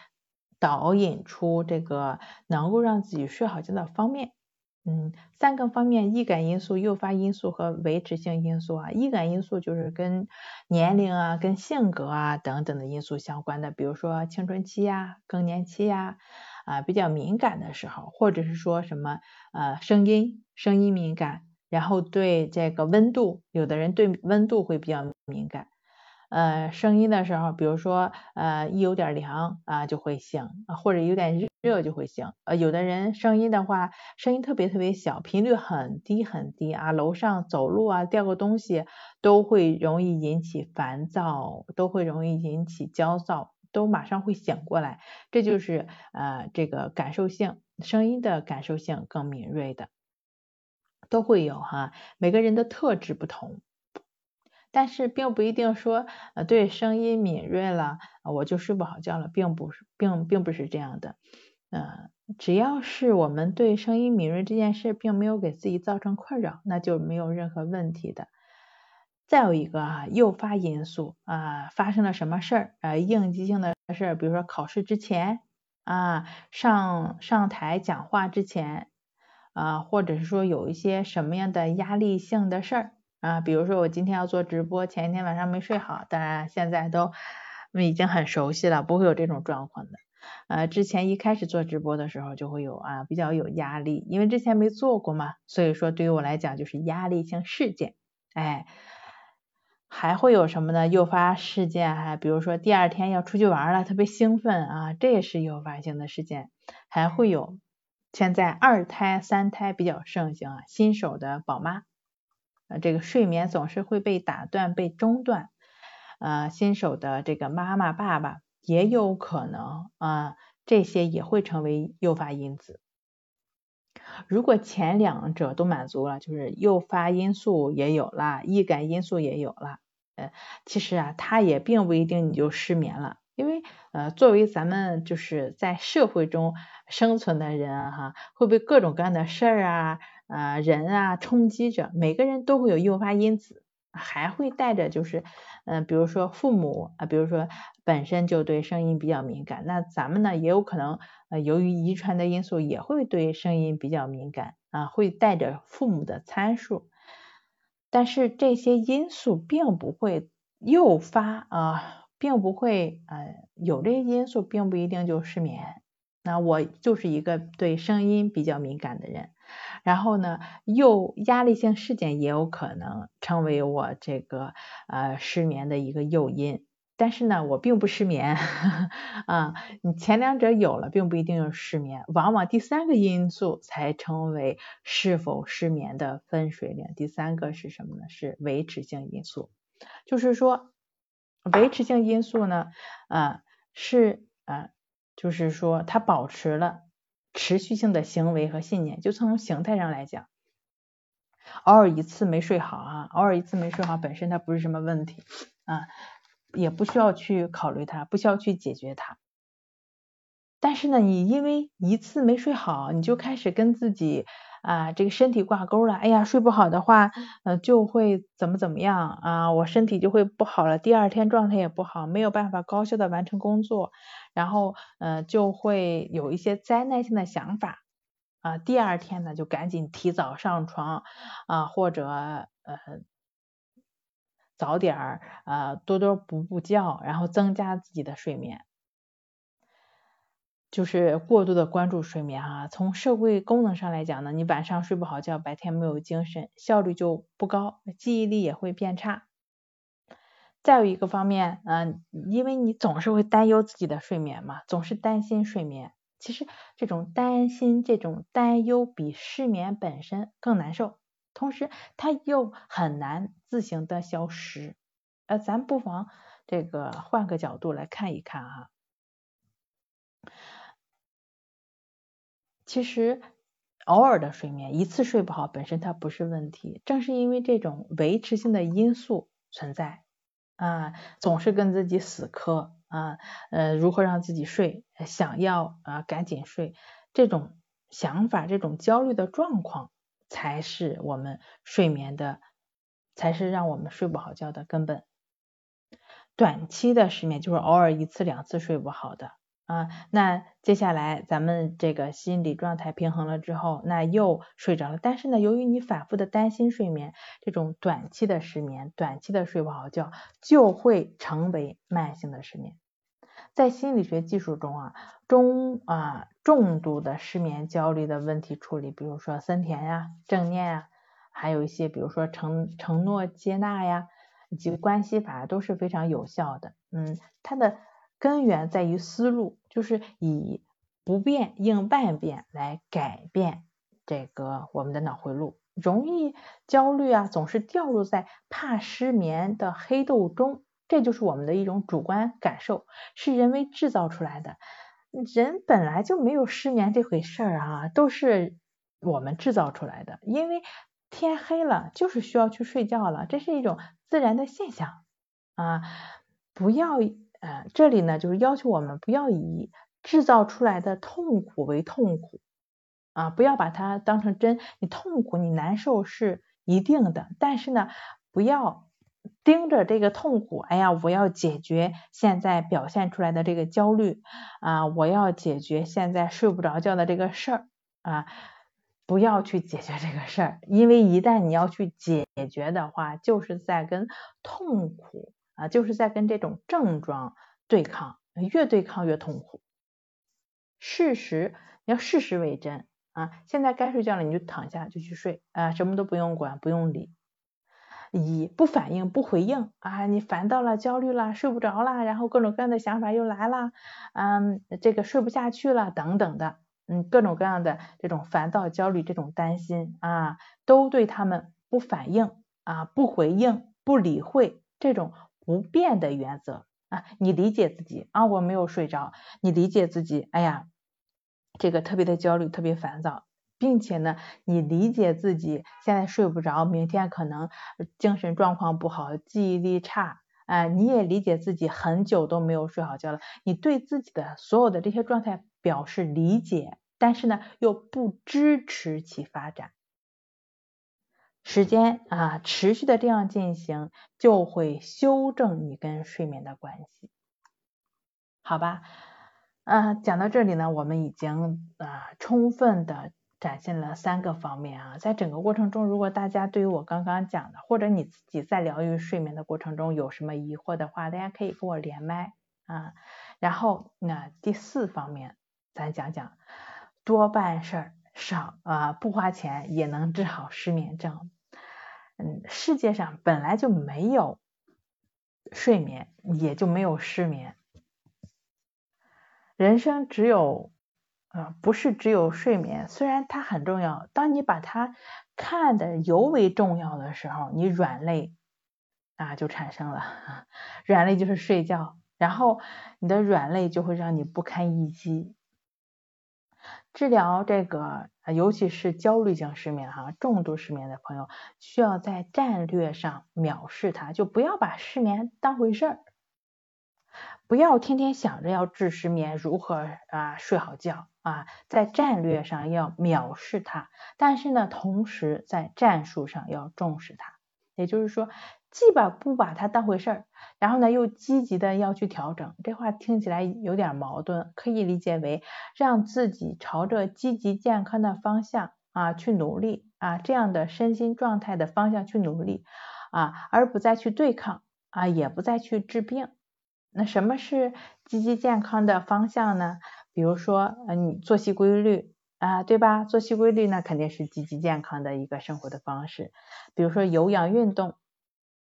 导引出这个能够让自己睡好觉的方面，嗯，三个方面：易感因素、诱发因素和维持性因素啊。易感因素就是跟年龄啊、跟性格啊等等的因素相关的，比如说青春期呀、更年期呀啊比较敏感的时候，或者是说什么呃声音声音敏感，然后对这个温度，有的人对温度会比较敏感。呃，声音的时候，比如说呃，一有点凉啊就会醒，或者有点热热就会醒。呃，有的人声音的话，声音特别特别小，频率很低很低啊，楼上走路啊掉个东西都会容易引起烦躁，都会容易引起焦躁，都马上会醒过来。这就是呃这个感受性声音的感受性更敏锐的，都会有哈，每个人的特质不同。但是并不一定说，呃，对声音敏锐了，我就睡不好觉了，并不是，并并不是这样的，嗯，只要是我们对声音敏锐这件事并没有给自己造成困扰，那就没有任何问题的。再有一个啊，诱发因素啊，发生了什么事儿，呃，应激性的事儿，比如说考试之前啊，上上台讲话之前啊，或者是说有一些什么样的压力性的事儿啊，比如说我今天要做直播，前一天晚上没睡好，当然现在都已经很熟悉了，不会有这种状况的。呃，之前一开始做直播的时候就会有啊，比较有压力，因为之前没做过嘛，所以说对于我来讲就是压力性事件，哎，还会有什么呢？诱发事件还比如说第二天要出去玩了，特别兴奋啊，这也是诱发性的事件。还会有现在二胎、三胎比较盛行啊，新手的宝妈，呃，这个睡眠总是会被打断、被中断，呃，新手的这个妈妈、爸爸。也有可能啊，这些也会成为诱发因子。如果前两者都满足了，就是诱发因素也有了，易感因素也有了，呃，其实啊，它也并不一定你就失眠了，因为呃，作为咱们就是在社会中生存的人哈，会被各种各样的事儿啊、啊人啊冲击着，每个人都会有诱发因子。还会带着就是，嗯，比如说父母啊，比如说本身就对声音比较敏感，那咱们呢也有可能，呃，由于遗传的因素也会对声音比较敏感啊，会带着父母的参数，但是这些因素并不会诱发啊，并不会，呃，有这些因素并不一定就失眠。那我就是一个对声音比较敏感的人。然后呢，诱压力性事件也有可能成为我这个呃失眠的一个诱因，但是呢，我并不失眠 啊，你前两者有了，并不一定有失眠，往往第三个因素才成为是否失眠的分水岭。第三个是什么呢？是维持性因素，就是说维持性因素呢，啊是啊，就是说它保持了。持续性的行为和信念，就从形态上来讲，偶尔一次没睡好啊，偶尔一次没睡好本身它不是什么问题啊，也不需要去考虑它，不需要去解决它。但是呢，你因为一次没睡好，你就开始跟自己。啊，这个身体挂钩了，哎呀，睡不好的话，呃，就会怎么怎么样啊，我身体就会不好了，第二天状态也不好，没有办法高效的完成工作，然后，呃，就会有一些灾难性的想法，啊，第二天呢，就赶紧提早上床，啊，或者，呃，早点儿，呃，多多补补觉，然后增加自己的睡眠。就是过度的关注睡眠哈，从社会功能上来讲呢，你晚上睡不好觉，白天没有精神，效率就不高，记忆力也会变差。再有一个方面，嗯，因为你总是会担忧自己的睡眠嘛，总是担心睡眠。其实这种担心、这种担忧比失眠本身更难受，同时它又很难自行的消失。呃，咱不妨这个换个角度来看一看哈。其实偶尔的睡眠，一次睡不好本身它不是问题，正是因为这种维持性的因素存在啊，总是跟自己死磕啊，呃，如何让自己睡，想要啊赶紧睡，这种想法，这种焦虑的状况，才是我们睡眠的，才是让我们睡不好觉的根本。短期的失眠就是偶尔一次两次睡不好的。啊，那接下来咱们这个心理状态平衡了之后，那又睡着了。但是呢，由于你反复的担心睡眠，这种短期的失眠，短期的睡不好觉，就会成为慢性的失眠。在心理学技术中啊，中啊重度的失眠焦虑的问题处理，比如说森田呀、正念呀，还有一些比如说承承诺接纳呀，以及关系法都是非常有效的。嗯，它的。根源在于思路，就是以不变应万变来改变这个我们的脑回路。容易焦虑啊，总是掉入在怕失眠的黑洞中，这就是我们的一种主观感受，是人为制造出来的。人本来就没有失眠这回事儿啊，都是我们制造出来的。因为天黑了，就是需要去睡觉了，这是一种自然的现象啊，不要。呃，这里呢就是要求我们不要以制造出来的痛苦为痛苦啊，不要把它当成真。你痛苦、你难受是一定的，但是呢，不要盯着这个痛苦，哎呀，我要解决现在表现出来的这个焦虑啊，我要解决现在睡不着觉的这个事儿啊，不要去解决这个事儿，因为一旦你要去解决的话，就是在跟痛苦啊，就是在跟这种症状对抗，越对抗越痛苦。事实要事实为真啊，现在该睡觉了，你就躺下就去睡啊，什么都不用管，不用理。一不反应不回应啊，你烦躁了焦虑了睡不着了，然后各种各样的想法又来了，嗯，这个睡不下去了等等的，嗯，各种各样的这种烦躁焦虑这种担心啊，都对他们不反应啊不回应不理会这种不变的原则啊，你理解自己啊我没有睡着，你理解自己，哎呀，这个特别的焦虑特别烦躁。并且呢，你理解自己现在睡不着，明天可能精神状况不好，记忆力差，哎，你也理解自己很久都没有睡好觉了，你对自己的所有的这些状态表示理解，但是呢，又不支持其发展。时间啊，持续的这样进行，就会修正你跟睡眠的关系，好吧？啊，讲到这里呢，我们已经啊，充分的。展现了三个方面啊，在整个过程中，如果大家对于我刚刚讲的，或者你自己在疗愈睡眠的过程中有什么疑惑的话，大家可以跟我连麦啊。然后那第四方面，咱讲讲多办事儿少啊，不花钱也能治好失眠症。嗯，世界上本来就没有睡眠，也就没有失眠，人生只有。啊，不是只有睡眠，虽然它很重要，当你把它看的尤为重要的时候，你软肋啊就产生了，软肋就是睡觉，然后你的软肋就会让你不堪一击。治疗这个，尤其是焦虑性失眠哈，重度失眠的朋友，需要在战略上藐视它，就不要把失眠当回事儿。不要天天想着要治失眠，如何啊睡好觉啊，在战略上要藐视它，但是呢，同时在战术上要重视它。也就是说，既把不把它当回事儿，然后呢又积极的要去调整。这话听起来有点矛盾，可以理解为让自己朝着积极健康的方向啊去努力啊，这样的身心状态的方向去努力啊，而不再去对抗啊，也不再去治病。那什么是积极健康的方向呢？比如说，嗯，你作息规律啊，对吧？作息规律那，肯定是积极健康的一个生活的方式。比如说有氧运动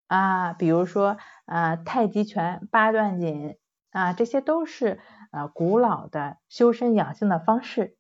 啊，比如说啊太极拳、八段锦啊，这些都是呃古老的修身养性的方式。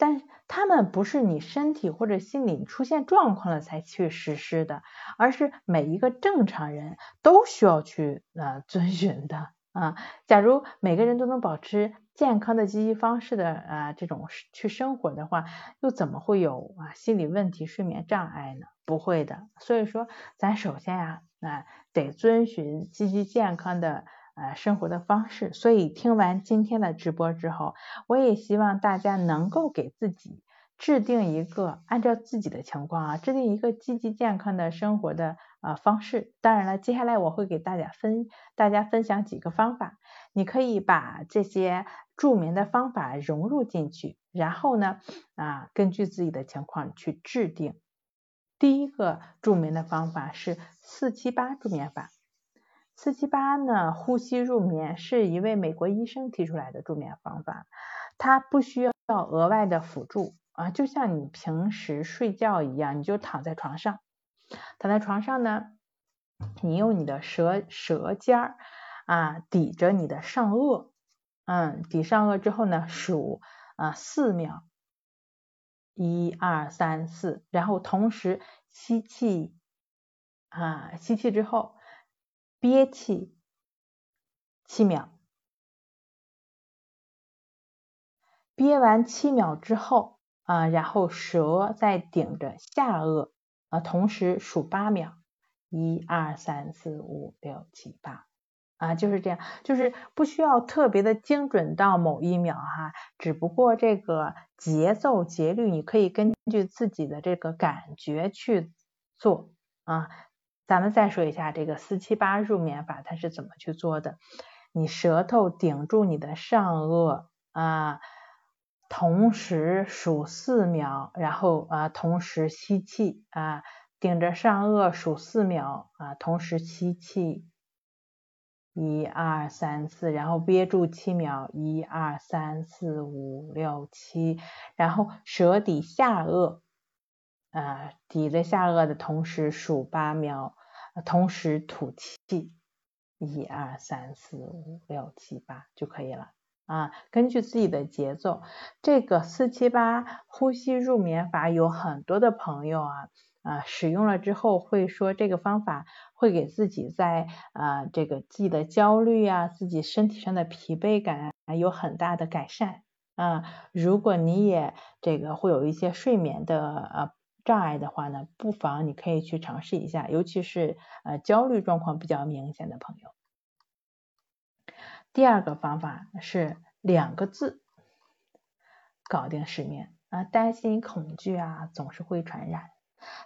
但他们不是你身体或者心理出现状况了才去实施的，而是每一个正常人都需要去呃遵循的啊。假如每个人都能保持健康的积极方式的啊这种去生活的话，又怎么会有啊心理问题、睡眠障碍呢？不会的。所以说，咱首先呀啊得遵循积极健康的。呃，生活的方式。所以听完今天的直播之后，我也希望大家能够给自己制定一个按照自己的情况啊，制定一个积极健康的生活的呃方式。当然了，接下来我会给大家分大家分享几个方法，你可以把这些助眠的方法融入进去，然后呢啊，根据自己的情况去制定。第一个助眠的方法是四七八助眠法。四七八呢，呼吸入眠是一位美国医生提出来的助眠方法，它不需要额外的辅助啊，就像你平时睡觉一样，你就躺在床上，躺在床上呢，你用你的舌舌尖儿啊抵着你的上颚，嗯，抵上颚之后呢，数啊四秒，一二三四，然后同时吸气啊，吸气之后。憋气七秒，憋完七秒之后啊，然后舌再顶着下颚啊，同时数八秒，一二三四五六七八啊，就是这样，就是不需要特别的精准到某一秒哈，只不过这个节奏节律你可以根据自己的这个感觉去做啊。咱们再说一下这个四七八入眠法，它是怎么去做的？你舌头顶住你的上颚啊，同时数四秒，然后啊同时吸气啊，顶着上颚数四秒啊，同时吸气，一二三四，然后憋住七秒，一二三四五六七，然后舌抵下颚啊，抵着下颚的同时数八秒，同时吐气。一二三四五六七八就可以了啊，根据自己的节奏，这个四七八呼吸入眠法有很多的朋友啊啊使用了之后会说这个方法会给自己在啊这个自己的焦虑啊自己身体上的疲惫感有很大的改善啊，如果你也这个会有一些睡眠的呃。障碍的话呢，不妨你可以去尝试一下，尤其是呃焦虑状况比较明显的朋友。第二个方法是两个字，搞定失眠啊，担心恐惧啊总是会传染，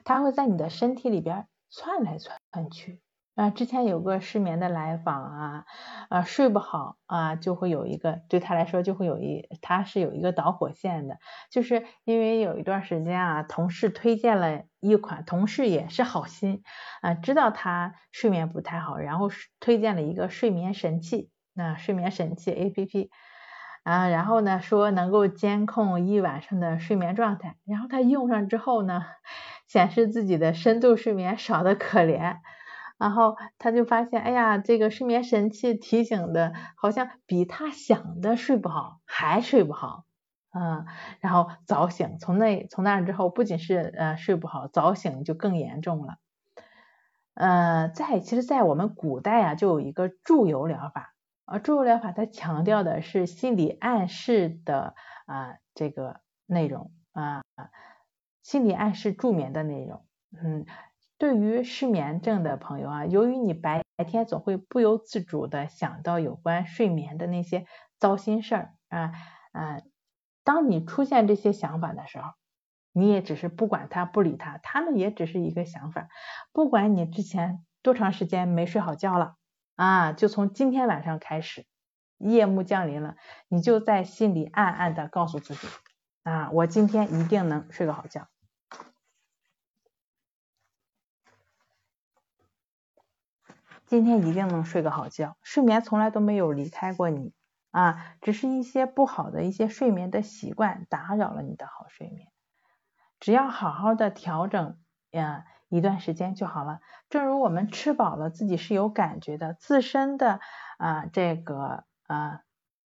它会在你的身体里边窜来窜去。啊，之前有个失眠的来访啊，啊睡不好啊，就会有一个对他来说就会有一，他是有一个导火线的，就是因为有一段时间啊，同事推荐了一款，同事也是好心啊，知道他睡眠不太好，然后推荐了一个睡眠神器，那睡眠神器 A P P 啊，然后呢说能够监控一晚上的睡眠状态，然后他用上之后呢，显示自己的深度睡眠少的可怜。然后他就发现，哎呀，这个睡眠神器提醒的，好像比他想的睡不好还睡不好，嗯，然后早醒，从那从那之后，不仅是呃睡不好，早醒就更严重了。呃，在其实，在我们古代啊，就有一个祝由疗法，啊，祝由疗法它强调的是心理暗示的啊这个内容啊，心理暗示助眠的内容，嗯。对于失眠症的朋友啊，由于你白天总会不由自主的想到有关睡眠的那些糟心事儿啊啊，当你出现这些想法的时候，你也只是不管他不理他，他们也只是一个想法。不管你之前多长时间没睡好觉了啊，就从今天晚上开始，夜幕降临了，你就在心里暗暗的告诉自己啊，我今天一定能睡个好觉。今天一定能睡个好觉，睡眠从来都没有离开过你啊，只是一些不好的一些睡眠的习惯打扰了你的好睡眠。只要好好的调整呀，一段时间就好了。正如我们吃饱了自己是有感觉的，自身的啊这个啊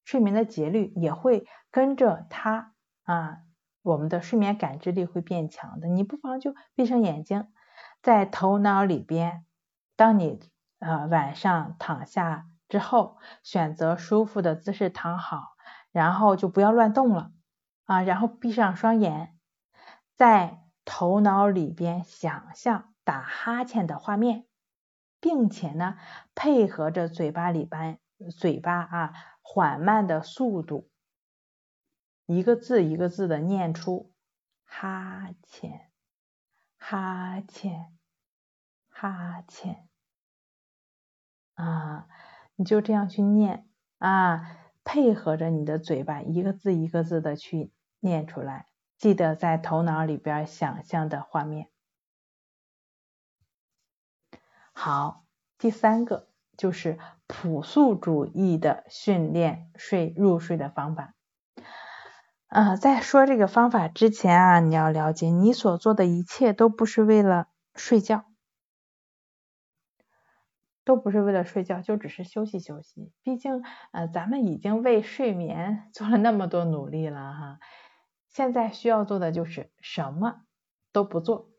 睡眠的节律也会跟着它啊，我们的睡眠感知力会变强的。你不妨就闭上眼睛，在头脑里边，当你。呃，晚上躺下之后，选择舒服的姿势躺好，然后就不要乱动了啊，然后闭上双眼，在头脑里边想象打哈欠的画面，并且呢，配合着嘴巴里边嘴巴啊缓慢的速度，一个字一个字的念出哈欠，哈欠，哈欠。啊，你就这样去念啊，配合着你的嘴巴，一个字一个字的去念出来，记得在头脑里边想象的画面。好，第三个就是朴素主义的训练睡入睡的方法。啊，在说这个方法之前啊，你要了解，你所做的一切都不是为了睡觉。都不是为了睡觉，就只是休息休息。毕竟，呃，咱们已经为睡眠 做了那么多努力了哈。现在需要做的就是什么都不做，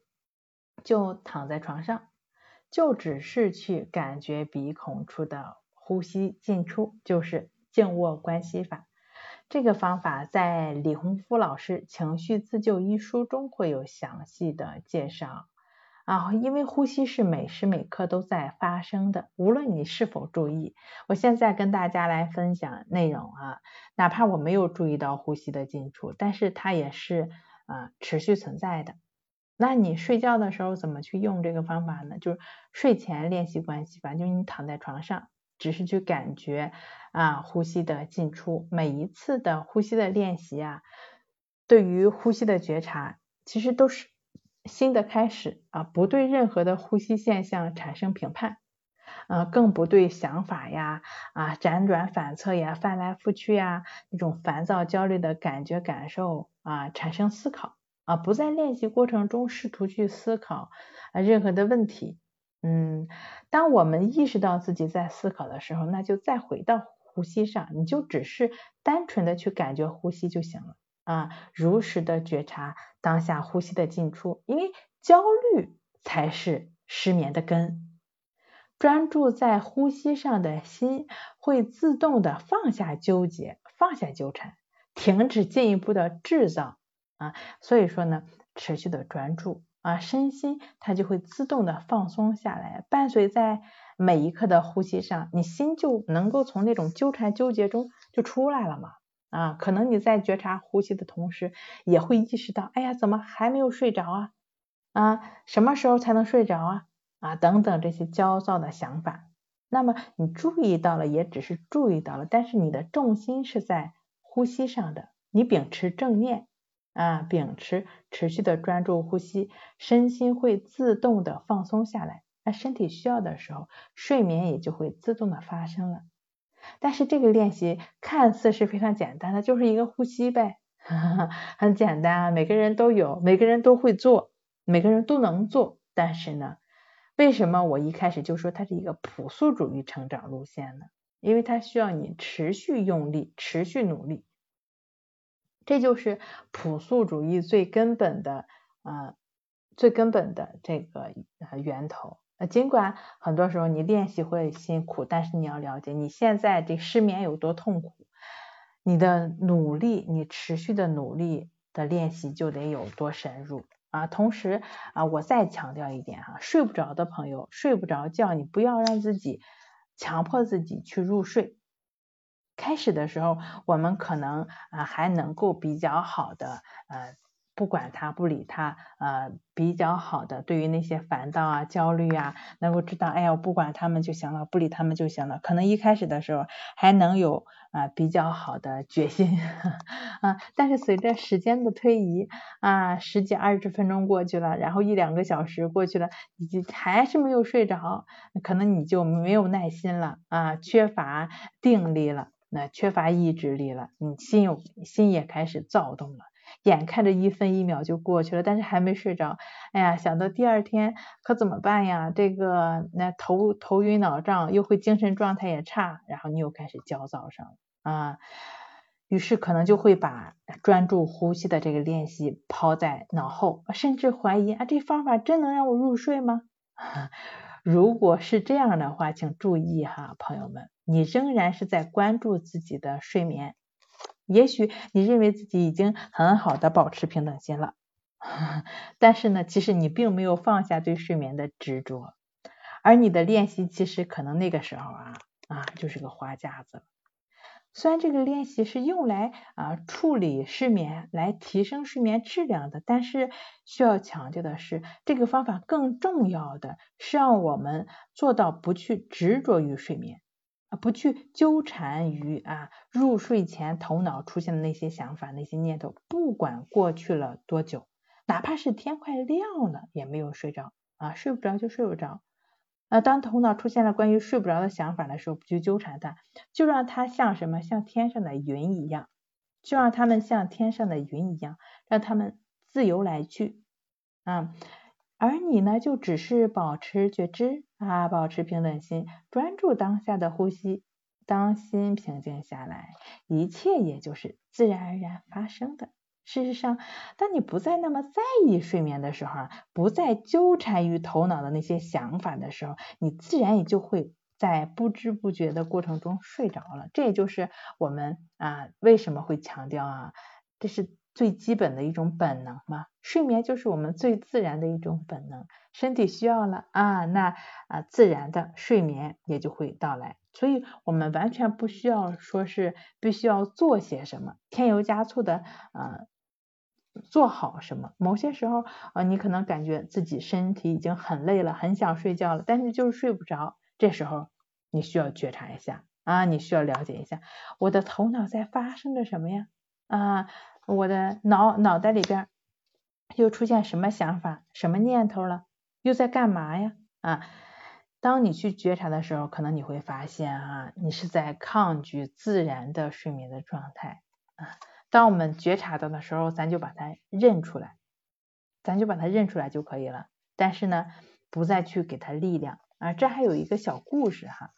就躺在床上，就只是去感觉鼻孔处的呼吸进出，就是静卧观息法。这个方法在李洪福老师《情绪自救》一书中会有详细的介绍。啊，因为呼吸是每时每刻都在发生的，无论你是否注意。我现在跟大家来分享内容啊，哪怕我没有注意到呼吸的进出，但是它也是啊持续存在的。那你睡觉的时候怎么去用这个方法呢？就是睡前练习关系法，就是你躺在床上，只是去感觉啊呼吸的进出，每一次的呼吸的练习啊，对于呼吸的觉察，其实都是新的开始啊，不对任何的呼吸现象产生评判，啊，更不对想法呀啊辗转反侧呀、翻来覆去呀那种烦躁焦虑的感觉感受啊产生思考。啊，不在练习过程中试图去思考啊任何的问题，嗯，当我们意识到自己在思考的时候，那就再回到呼吸上，你就只是单纯的去感觉呼吸就行了啊，如实的觉察当下呼吸的进出，因为焦虑才是失眠的根。专注在呼吸上的心会自动的放下纠结，放下纠缠，停止进一步的制造。啊，所以说呢，持续的专注啊，身心它就会自动的放松下来，伴随在每一刻的呼吸上，你心就能够从那种纠缠纠结中就出来了嘛。啊，可能你在觉察呼吸的同时，也会意识到，哎呀，怎么还没有睡着啊？啊，什么时候才能睡着啊？啊，等等这些焦躁的想法，那么你注意到了，也只是注意到了，但是你的重心是在呼吸上的，你秉持正念。啊，秉持持续的专注呼吸，身心会自动的放松下来。那身体需要的时候，睡眠也就会自动的发生了。但是这个练习看似是非常简单的，就是一个呼吸呗，很简单啊，每个人都有，每个人都会做，每个人都能做。但是呢，为什么我一开始就说它是一个朴素主义成长路线呢？因为它需要你持续用力，持续努力。这就是朴素主义最根本的啊，最根本的这个呃源头。呃尽管很多时候你练习会辛苦，但是你要了解你现在这失眠有多痛苦，你的努力，你持续的努力的练习就得有多深入啊。同时啊，我再强调一点哈，睡不着的朋友，睡不着觉，你不要让自己强迫自己去入睡。开始的时候，我们可能啊还能够比较好的呃不管他不理他呃比较好的对于那些烦躁啊焦虑啊能够知道哎呀我不管他们就行了不理他们就行了可能一开始的时候还能有啊比较好的决心 啊但是随着时间的推移啊十几二十分钟过去了然后一两个小时过去了你还是没有睡着可能你就没有耐心了啊缺乏定力了。那缺乏意志力了，你心有心也开始躁动了，眼看着一分一秒就过去了，但是还没睡着，哎呀，想到第二天可怎么办呀？这个那头头晕脑胀，又会精神状态也差，然后你又开始焦躁上了啊，于是可能就会把专注呼吸的这个练习抛在脑后，甚至怀疑啊，这方法真能让我入睡吗？如果是这样的话，请注意哈，朋友们。你仍然是在关注自己的睡眠，也许你认为自己已经很好的保持平等心了，但是呢，其实你并没有放下对睡眠的执着，而你的练习其实可能那个时候啊啊就是个花架子。虽然这个练习是用来啊处理失眠、来提升睡眠质量的，但是需要强调的是，这个方法更重要的是让我们做到不去执着于睡眠。啊，不去纠缠于啊入睡前头脑出现的那些想法、那些念头，不管过去了多久，哪怕是天快亮了也没有睡着啊，睡不着就睡不着。啊，当头脑出现了关于睡不着的想法的时候，不去纠缠它，就让它像什么，像天上的云一样，就让它们像天上的云一样，让它们自由来去啊。而你呢，就只是保持觉知啊，保持平等心，专注当下的呼吸。当心平静下来，一切也就是自然而然发生的。事实上，当你不再那么在意睡眠的时候，不再纠缠于头脑的那些想法的时候，你自然也就会在不知不觉的过程中睡着了。这也就是我们啊为什么会强调啊，这是。最基本的一种本能嘛，睡眠就是我们最自然的一种本能，身体需要了啊，那啊自然的睡眠也就会到来，所以我们完全不需要说是必须要做些什么，添油加醋的啊做好什么。某些时候啊，你可能感觉自己身体已经很累了，很想睡觉了，但是就是睡不着。这时候你需要觉察一下啊，你需要了解一下我的头脑在发生着什么呀？啊，我的脑脑袋里边又出现什么想法、什么念头了？又在干嘛呀？啊，当你去觉察的时候，可能你会发现啊，你是在抗拒自然的睡眠的状态啊。当我们觉察到的时候，咱就把它认出来，咱就把它认出来就可以了。但是呢，不再去给它力量啊。这还有一个小故事哈，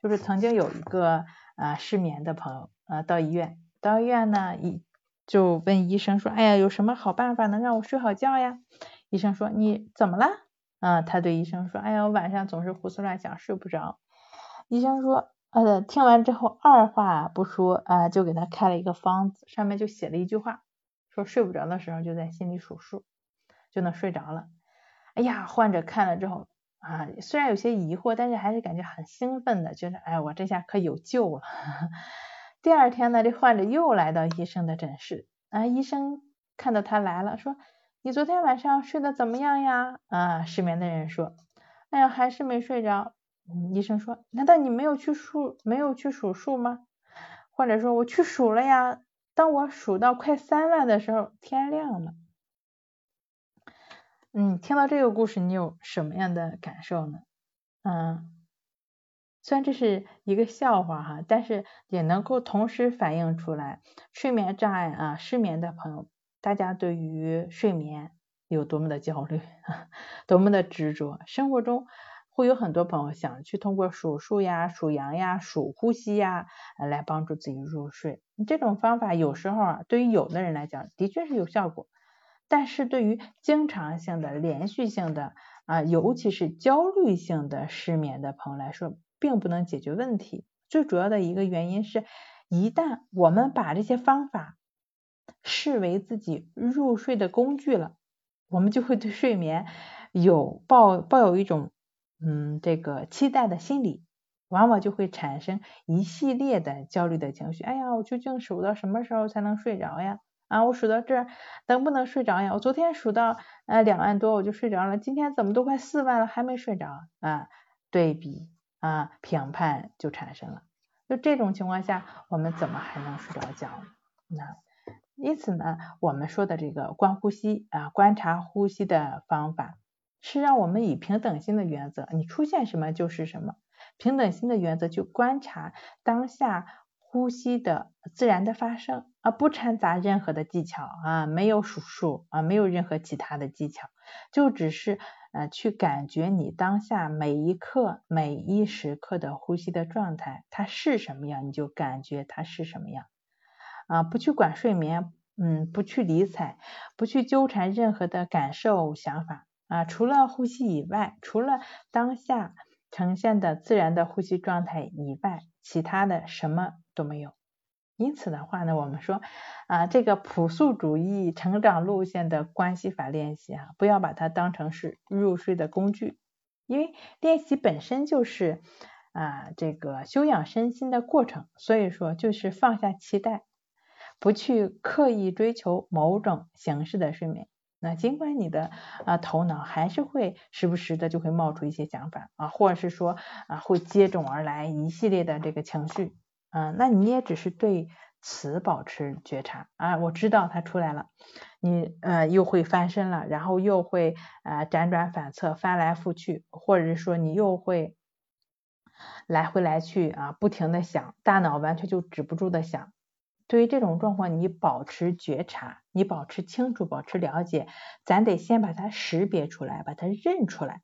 就是曾经有一个啊失眠的朋友啊到医院，到医院呢一就问医生说，哎呀，有什么好办法能让我睡好觉呀？医生说你怎么了？啊，他对医生说，哎呀，我晚上总是胡思乱想，睡不着。医生说。呃，听完之后二话不说啊，就给他开了一个方子，上面就写了一句话，说睡不着的时候就在心里数数，就能睡着了。哎呀，患者看了之后啊，虽然有些疑惑，但是还是感觉很兴奋的，觉得哎，我这下可有救了。第二天呢，这患者又来到医生的诊室啊，医生看到他来了，说你昨天晚上睡得怎么样呀？啊，失眠的人说，哎呀，还是没睡着。医生说：“难道你没有去数，没有去数数吗？”或者说：“我去数了呀。”当我数到快三万的时候，天亮了。嗯，听到这个故事，你有什么样的感受呢？嗯，虽然这是一个笑话哈，但是也能够同时反映出来睡眠障碍啊、失眠的朋友，大家对于睡眠有多么的焦虑，多么的执着，生活中。会有很多朋友想去通过数数呀、数羊呀、数呼吸呀，来帮助自己入睡。这种方法有时候啊，对于有的人来讲的确是有效果，但是对于经常性的、连续性的啊，尤其是焦虑性的失眠的朋友来说，并不能解决问题。最主要的一个原因是，一旦我们把这些方法视为自己入睡的工具了，我们就会对睡眠有抱抱有一种。嗯，这个期待的心理，往往就会产生一系列的焦虑的情绪。哎呀，我究竟数到什么时候才能睡着呀？啊，我数到这能不能睡着呀？我昨天数到呃两万多我就睡着了，今天怎么都快四万了还没睡着啊？对比啊，评判就产生了。就这种情况下，我们怎么还能睡着觉呢？那因此呢，我们说的这个观呼吸啊，观察呼吸的方法。是让我们以平等心的原则，你出现什么就是什么。平等心的原则去观察当下呼吸的自然的发生，而不掺杂任何的技巧啊，没有数数啊，没有任何其他的技巧，就只是呃去感觉你当下每一刻每一时刻的呼吸的状态，它是什么样，你就感觉它是什么样啊，不去管睡眠，嗯，不去理睬，不去纠缠任何的感受想法。啊，除了呼吸以外，除了当下呈现的自然的呼吸状态以外，其他的什么都没有。因此的话呢，我们说啊，这个朴素主义成长路线的关系法练习啊，不要把它当成是入睡的工具，因为练习本身就是啊这个修养身心的过程，所以说就是放下期待，不去刻意追求某种形式的睡眠。那尽管你的啊头脑还是会时不时的就会冒出一些想法啊，或者是说啊会接踵而来一系列的这个情绪啊，那你也只是对此保持觉察啊，我知道它出来了，你呃又会翻身了，然后又会啊辗转反侧翻来覆去，或者是说你又会来回来去啊不停的想，大脑完全就止不住的想。对于这种状况，你保持觉察，你保持清楚，保持了解，咱得先把它识别出来，把它认出来。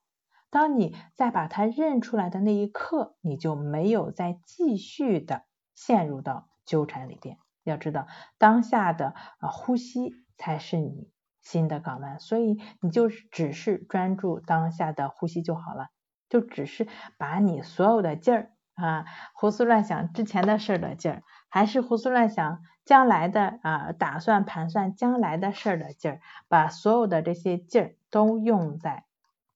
当你再把它认出来的那一刻，你就没有再继续的陷入到纠缠里边。要知道，当下的啊呼吸才是你新的港湾，所以你就只是专注当下的呼吸就好了，就只是把你所有的劲儿啊胡思乱想之前的事儿的劲儿。还是胡思乱想将来的啊，打算盘算将来的事儿的劲儿，把所有的这些劲儿都用在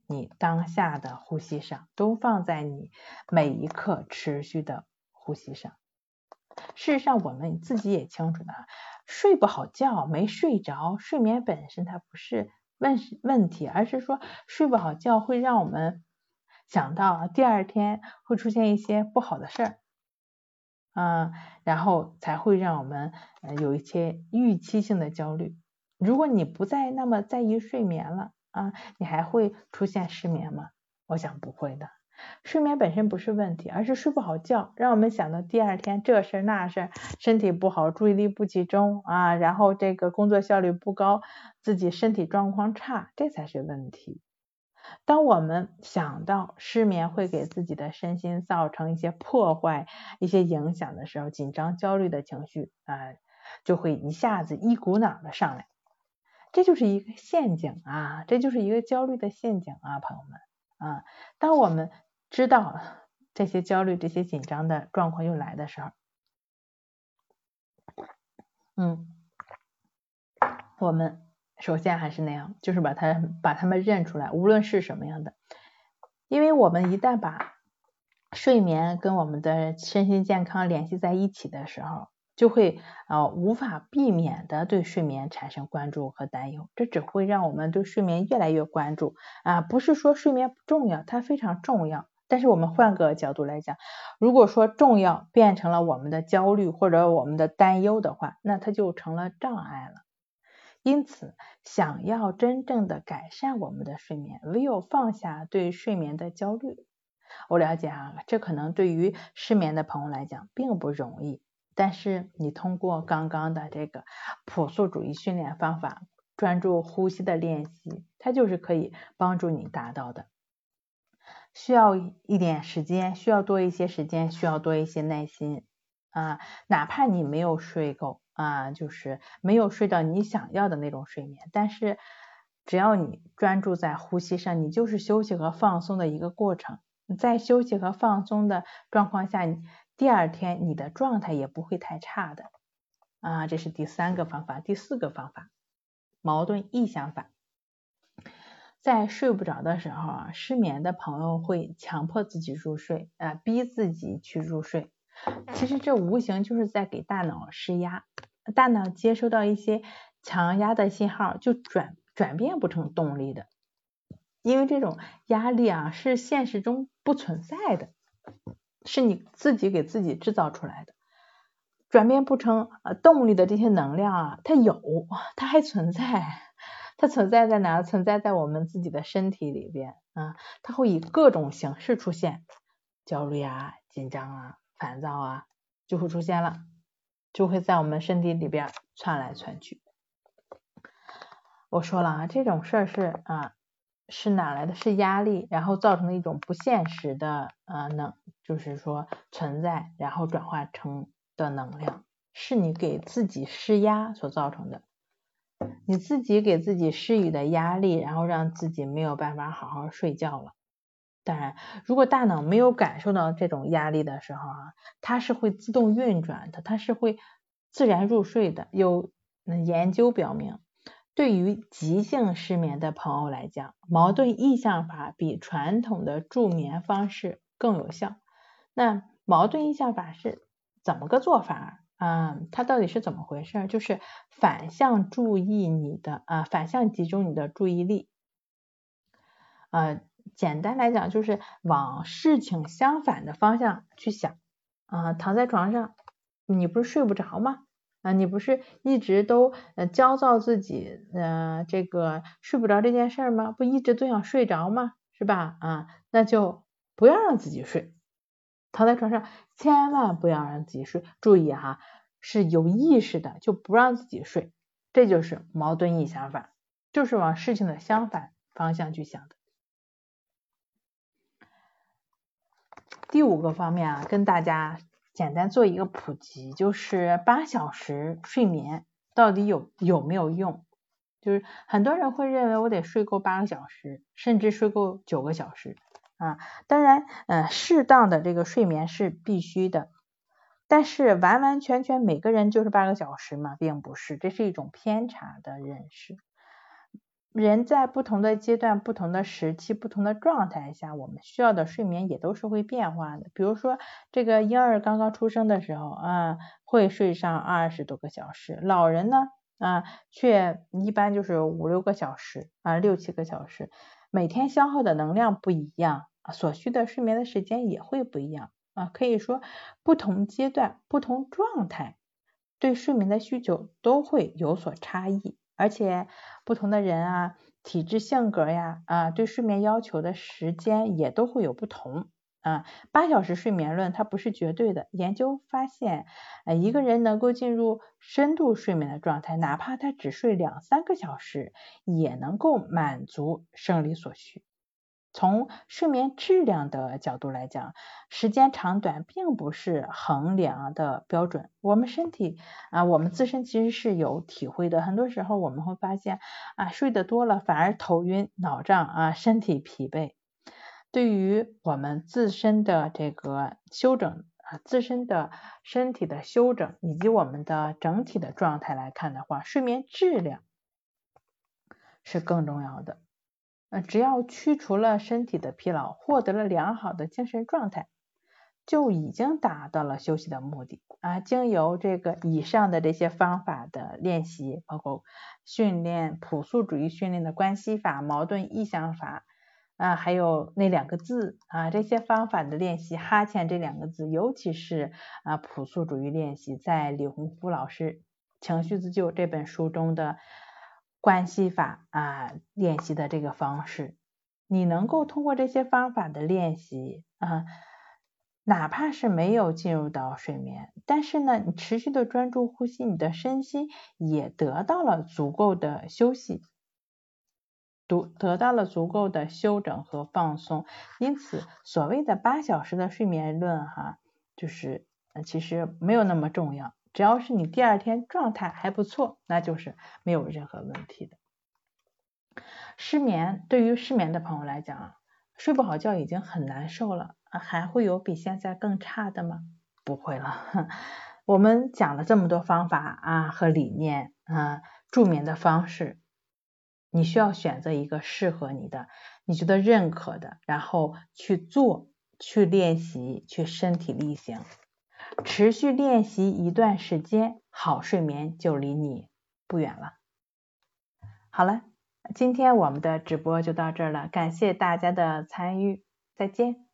你当下的呼吸上，都放在你每一刻持续的呼吸上。事实上，我们自己也清楚的，睡不好觉，没睡着，睡眠本身它不是问问题，而是说睡不好觉会让我们想到第二天会出现一些不好的事儿，啊，然后才会让我们有一些预期性的焦虑。如果你不再那么在意睡眠了啊，你还会出现失眠吗？我想不会的。睡眠本身不是问题，而是睡不好觉，让我们想到第二天这事那事，身体不好，注意力不集中啊，然后这个工作效率不高，自己身体状况差，这才是问题。当我们想到失眠会给自己的身心造成一些破坏、一些影响的时候，紧张、焦虑的情绪啊，就会一下子一股脑的上来，这就是一个陷阱啊，这就是一个焦虑的陷阱啊，朋友们啊，当我们知道这些焦虑、这些紧张的状况又来的时候，嗯，我们首先还是那样，就是把它把它们认出来，无论是什么样的，因为我们一旦把睡眠跟我们的身心健康联系在一起的时候，就会啊无法避免的对睡眠产生关注和担忧，这只会让我们对睡眠越来越关注啊，不是说睡眠不重要，它非常重要。但是我们换个角度来讲，如果说重要变成了我们的焦虑或者我们的担忧的话，那它就成了障碍了。因此，想要真正的改善我们的睡眠，唯有放下对睡眠的焦虑。我了解啊，这可能对于失眠的朋友来讲并不容易。但是你通过刚刚的这个朴素主义训练方法，专注呼吸的练习，它就是可以帮助你达到的。需要一点时间，需要多一些时间，需要多一些耐心啊！哪怕你没有睡够啊，就是没有睡到你想要的那种睡眠，但是只要你专注在呼吸上，你就是休息和放松的一个过程。在休息和放松的状况下，第二天你的状态也不会太差的啊！这是第三个方法，第四个方法，矛盾意向法。在睡不着的时候啊，失眠的朋友会强迫自己入睡啊，逼自己去入睡。其实这无形就是在给大脑施压，大脑接收到一些强压的信号，就转转变不成动力的。因为这种压力啊，是现实中不存在的，是你自己给自己制造出来的。转变不成呃动力的这些能量啊，它有，它还存在。它存在在哪？存在在我们自己的身体里边啊，它会以各种形式出现，焦虑啊、紧张啊、烦躁啊，就会出现了，就会在我们身体里边窜来窜去。我说了啊，这种事儿是啊，是哪来的？是压力，然后造成的一种不现实的啊能，就是说存在，然后转化成的能量，是你给自己施压所造成的。你自己给自己施予的压力，然后让自己没有办法好好睡觉了。当然，如果大脑没有感受到这种压力的时候啊，它是会自动运转的，它是会自然入睡的。有研究表明，对于急性失眠的朋友来讲，矛盾意向法比传统的助眠方式更有效。那矛盾意向法是怎么个做法？啊，它到底是怎么回事？就是反向注意你的啊，反向集中你的注意力。呃，简单来讲就是往事情相反的方向去想。啊，躺在床上，你不是睡不着吗？啊，你不是一直都呃焦躁自己呃这个睡不着这件事吗？不一直都想睡着吗？是吧？啊，那就不要让自己睡。躺在床上，千万不要让自己睡。注意哈，是有意识的，就不让自己睡。这就是矛盾意想法，就是往事情的相反方向去想的。第五个方面啊，跟大家简单做一个普及，就是八小时睡眠到底有有没有用？就是很多人会认为我得睡够八个小时，甚至睡够九个小时。啊，当然，呃，适当的这个睡眠是必须的，但是完完全全每个人就是八个小时嘛，并不是，这是一种偏差的认识。人在不同的阶段、不同的时期、不同的状态下，我们需要的睡眠也都是会变化的。比如说，这个婴儿刚刚出生的时候啊，会睡上二十多个小时，老人呢啊，却一般就是五六个小时啊，六七个小时。每天消耗的能量不一样，所需的睡眠的时间也会不一样啊。可以说，不同阶段、不同状态对睡眠的需求都会有所差异。而且不同的人啊，体质性格呀啊，对睡眠要求的时间也都会有不同啊。八小时睡眠论它不是绝对的，研究发现，呃，一个人能够进入深度睡眠的状态，哪怕他只睡两三个小时，也能够满足生理所需。从睡眠质量的角度来讲，时间长短并不是衡量的标准。我们身体啊，我们自身其实是有体会的。很多时候我们会发现啊，睡得多了反而头晕、脑胀啊，身体疲惫。对于我们自身的这个休整啊，自身的身体的休整以及我们的整体的状态来看的话，睡眠质量是更重要的。呃，只要驱除了身体的疲劳，获得了良好的精神状态，就已经达到了休息的目的啊。经由这个以上的这些方法的练习，包括训练朴素主义训练的关系法、矛盾意向法啊，还有那两个字啊，这些方法的练习，哈欠这两个字，尤其是啊朴素主义练习，在李洪福老师《情绪自救》这本书中的。关系法啊，练习的这个方式，你能够通过这些方法的练习啊，哪怕是没有进入到睡眠，但是呢，你持续的专注呼吸，你的身心也得到了足够的休息，得得到了足够的休整和放松。因此，所谓的八小时的睡眠论哈，就是其实没有那么重要。只要是你第二天状态还不错，那就是没有任何问题的。失眠对于失眠的朋友来讲啊，睡不好觉已经很难受了，还会有比现在更差的吗？不会了。我们讲了这么多方法啊和理念啊助眠的方式，你需要选择一个适合你的、你觉得认可的，然后去做、去练习、去身体力行。持续练习一段时间，好睡眠就离你不远了。好了，今天我们的直播就到这儿了，感谢大家的参与，再见。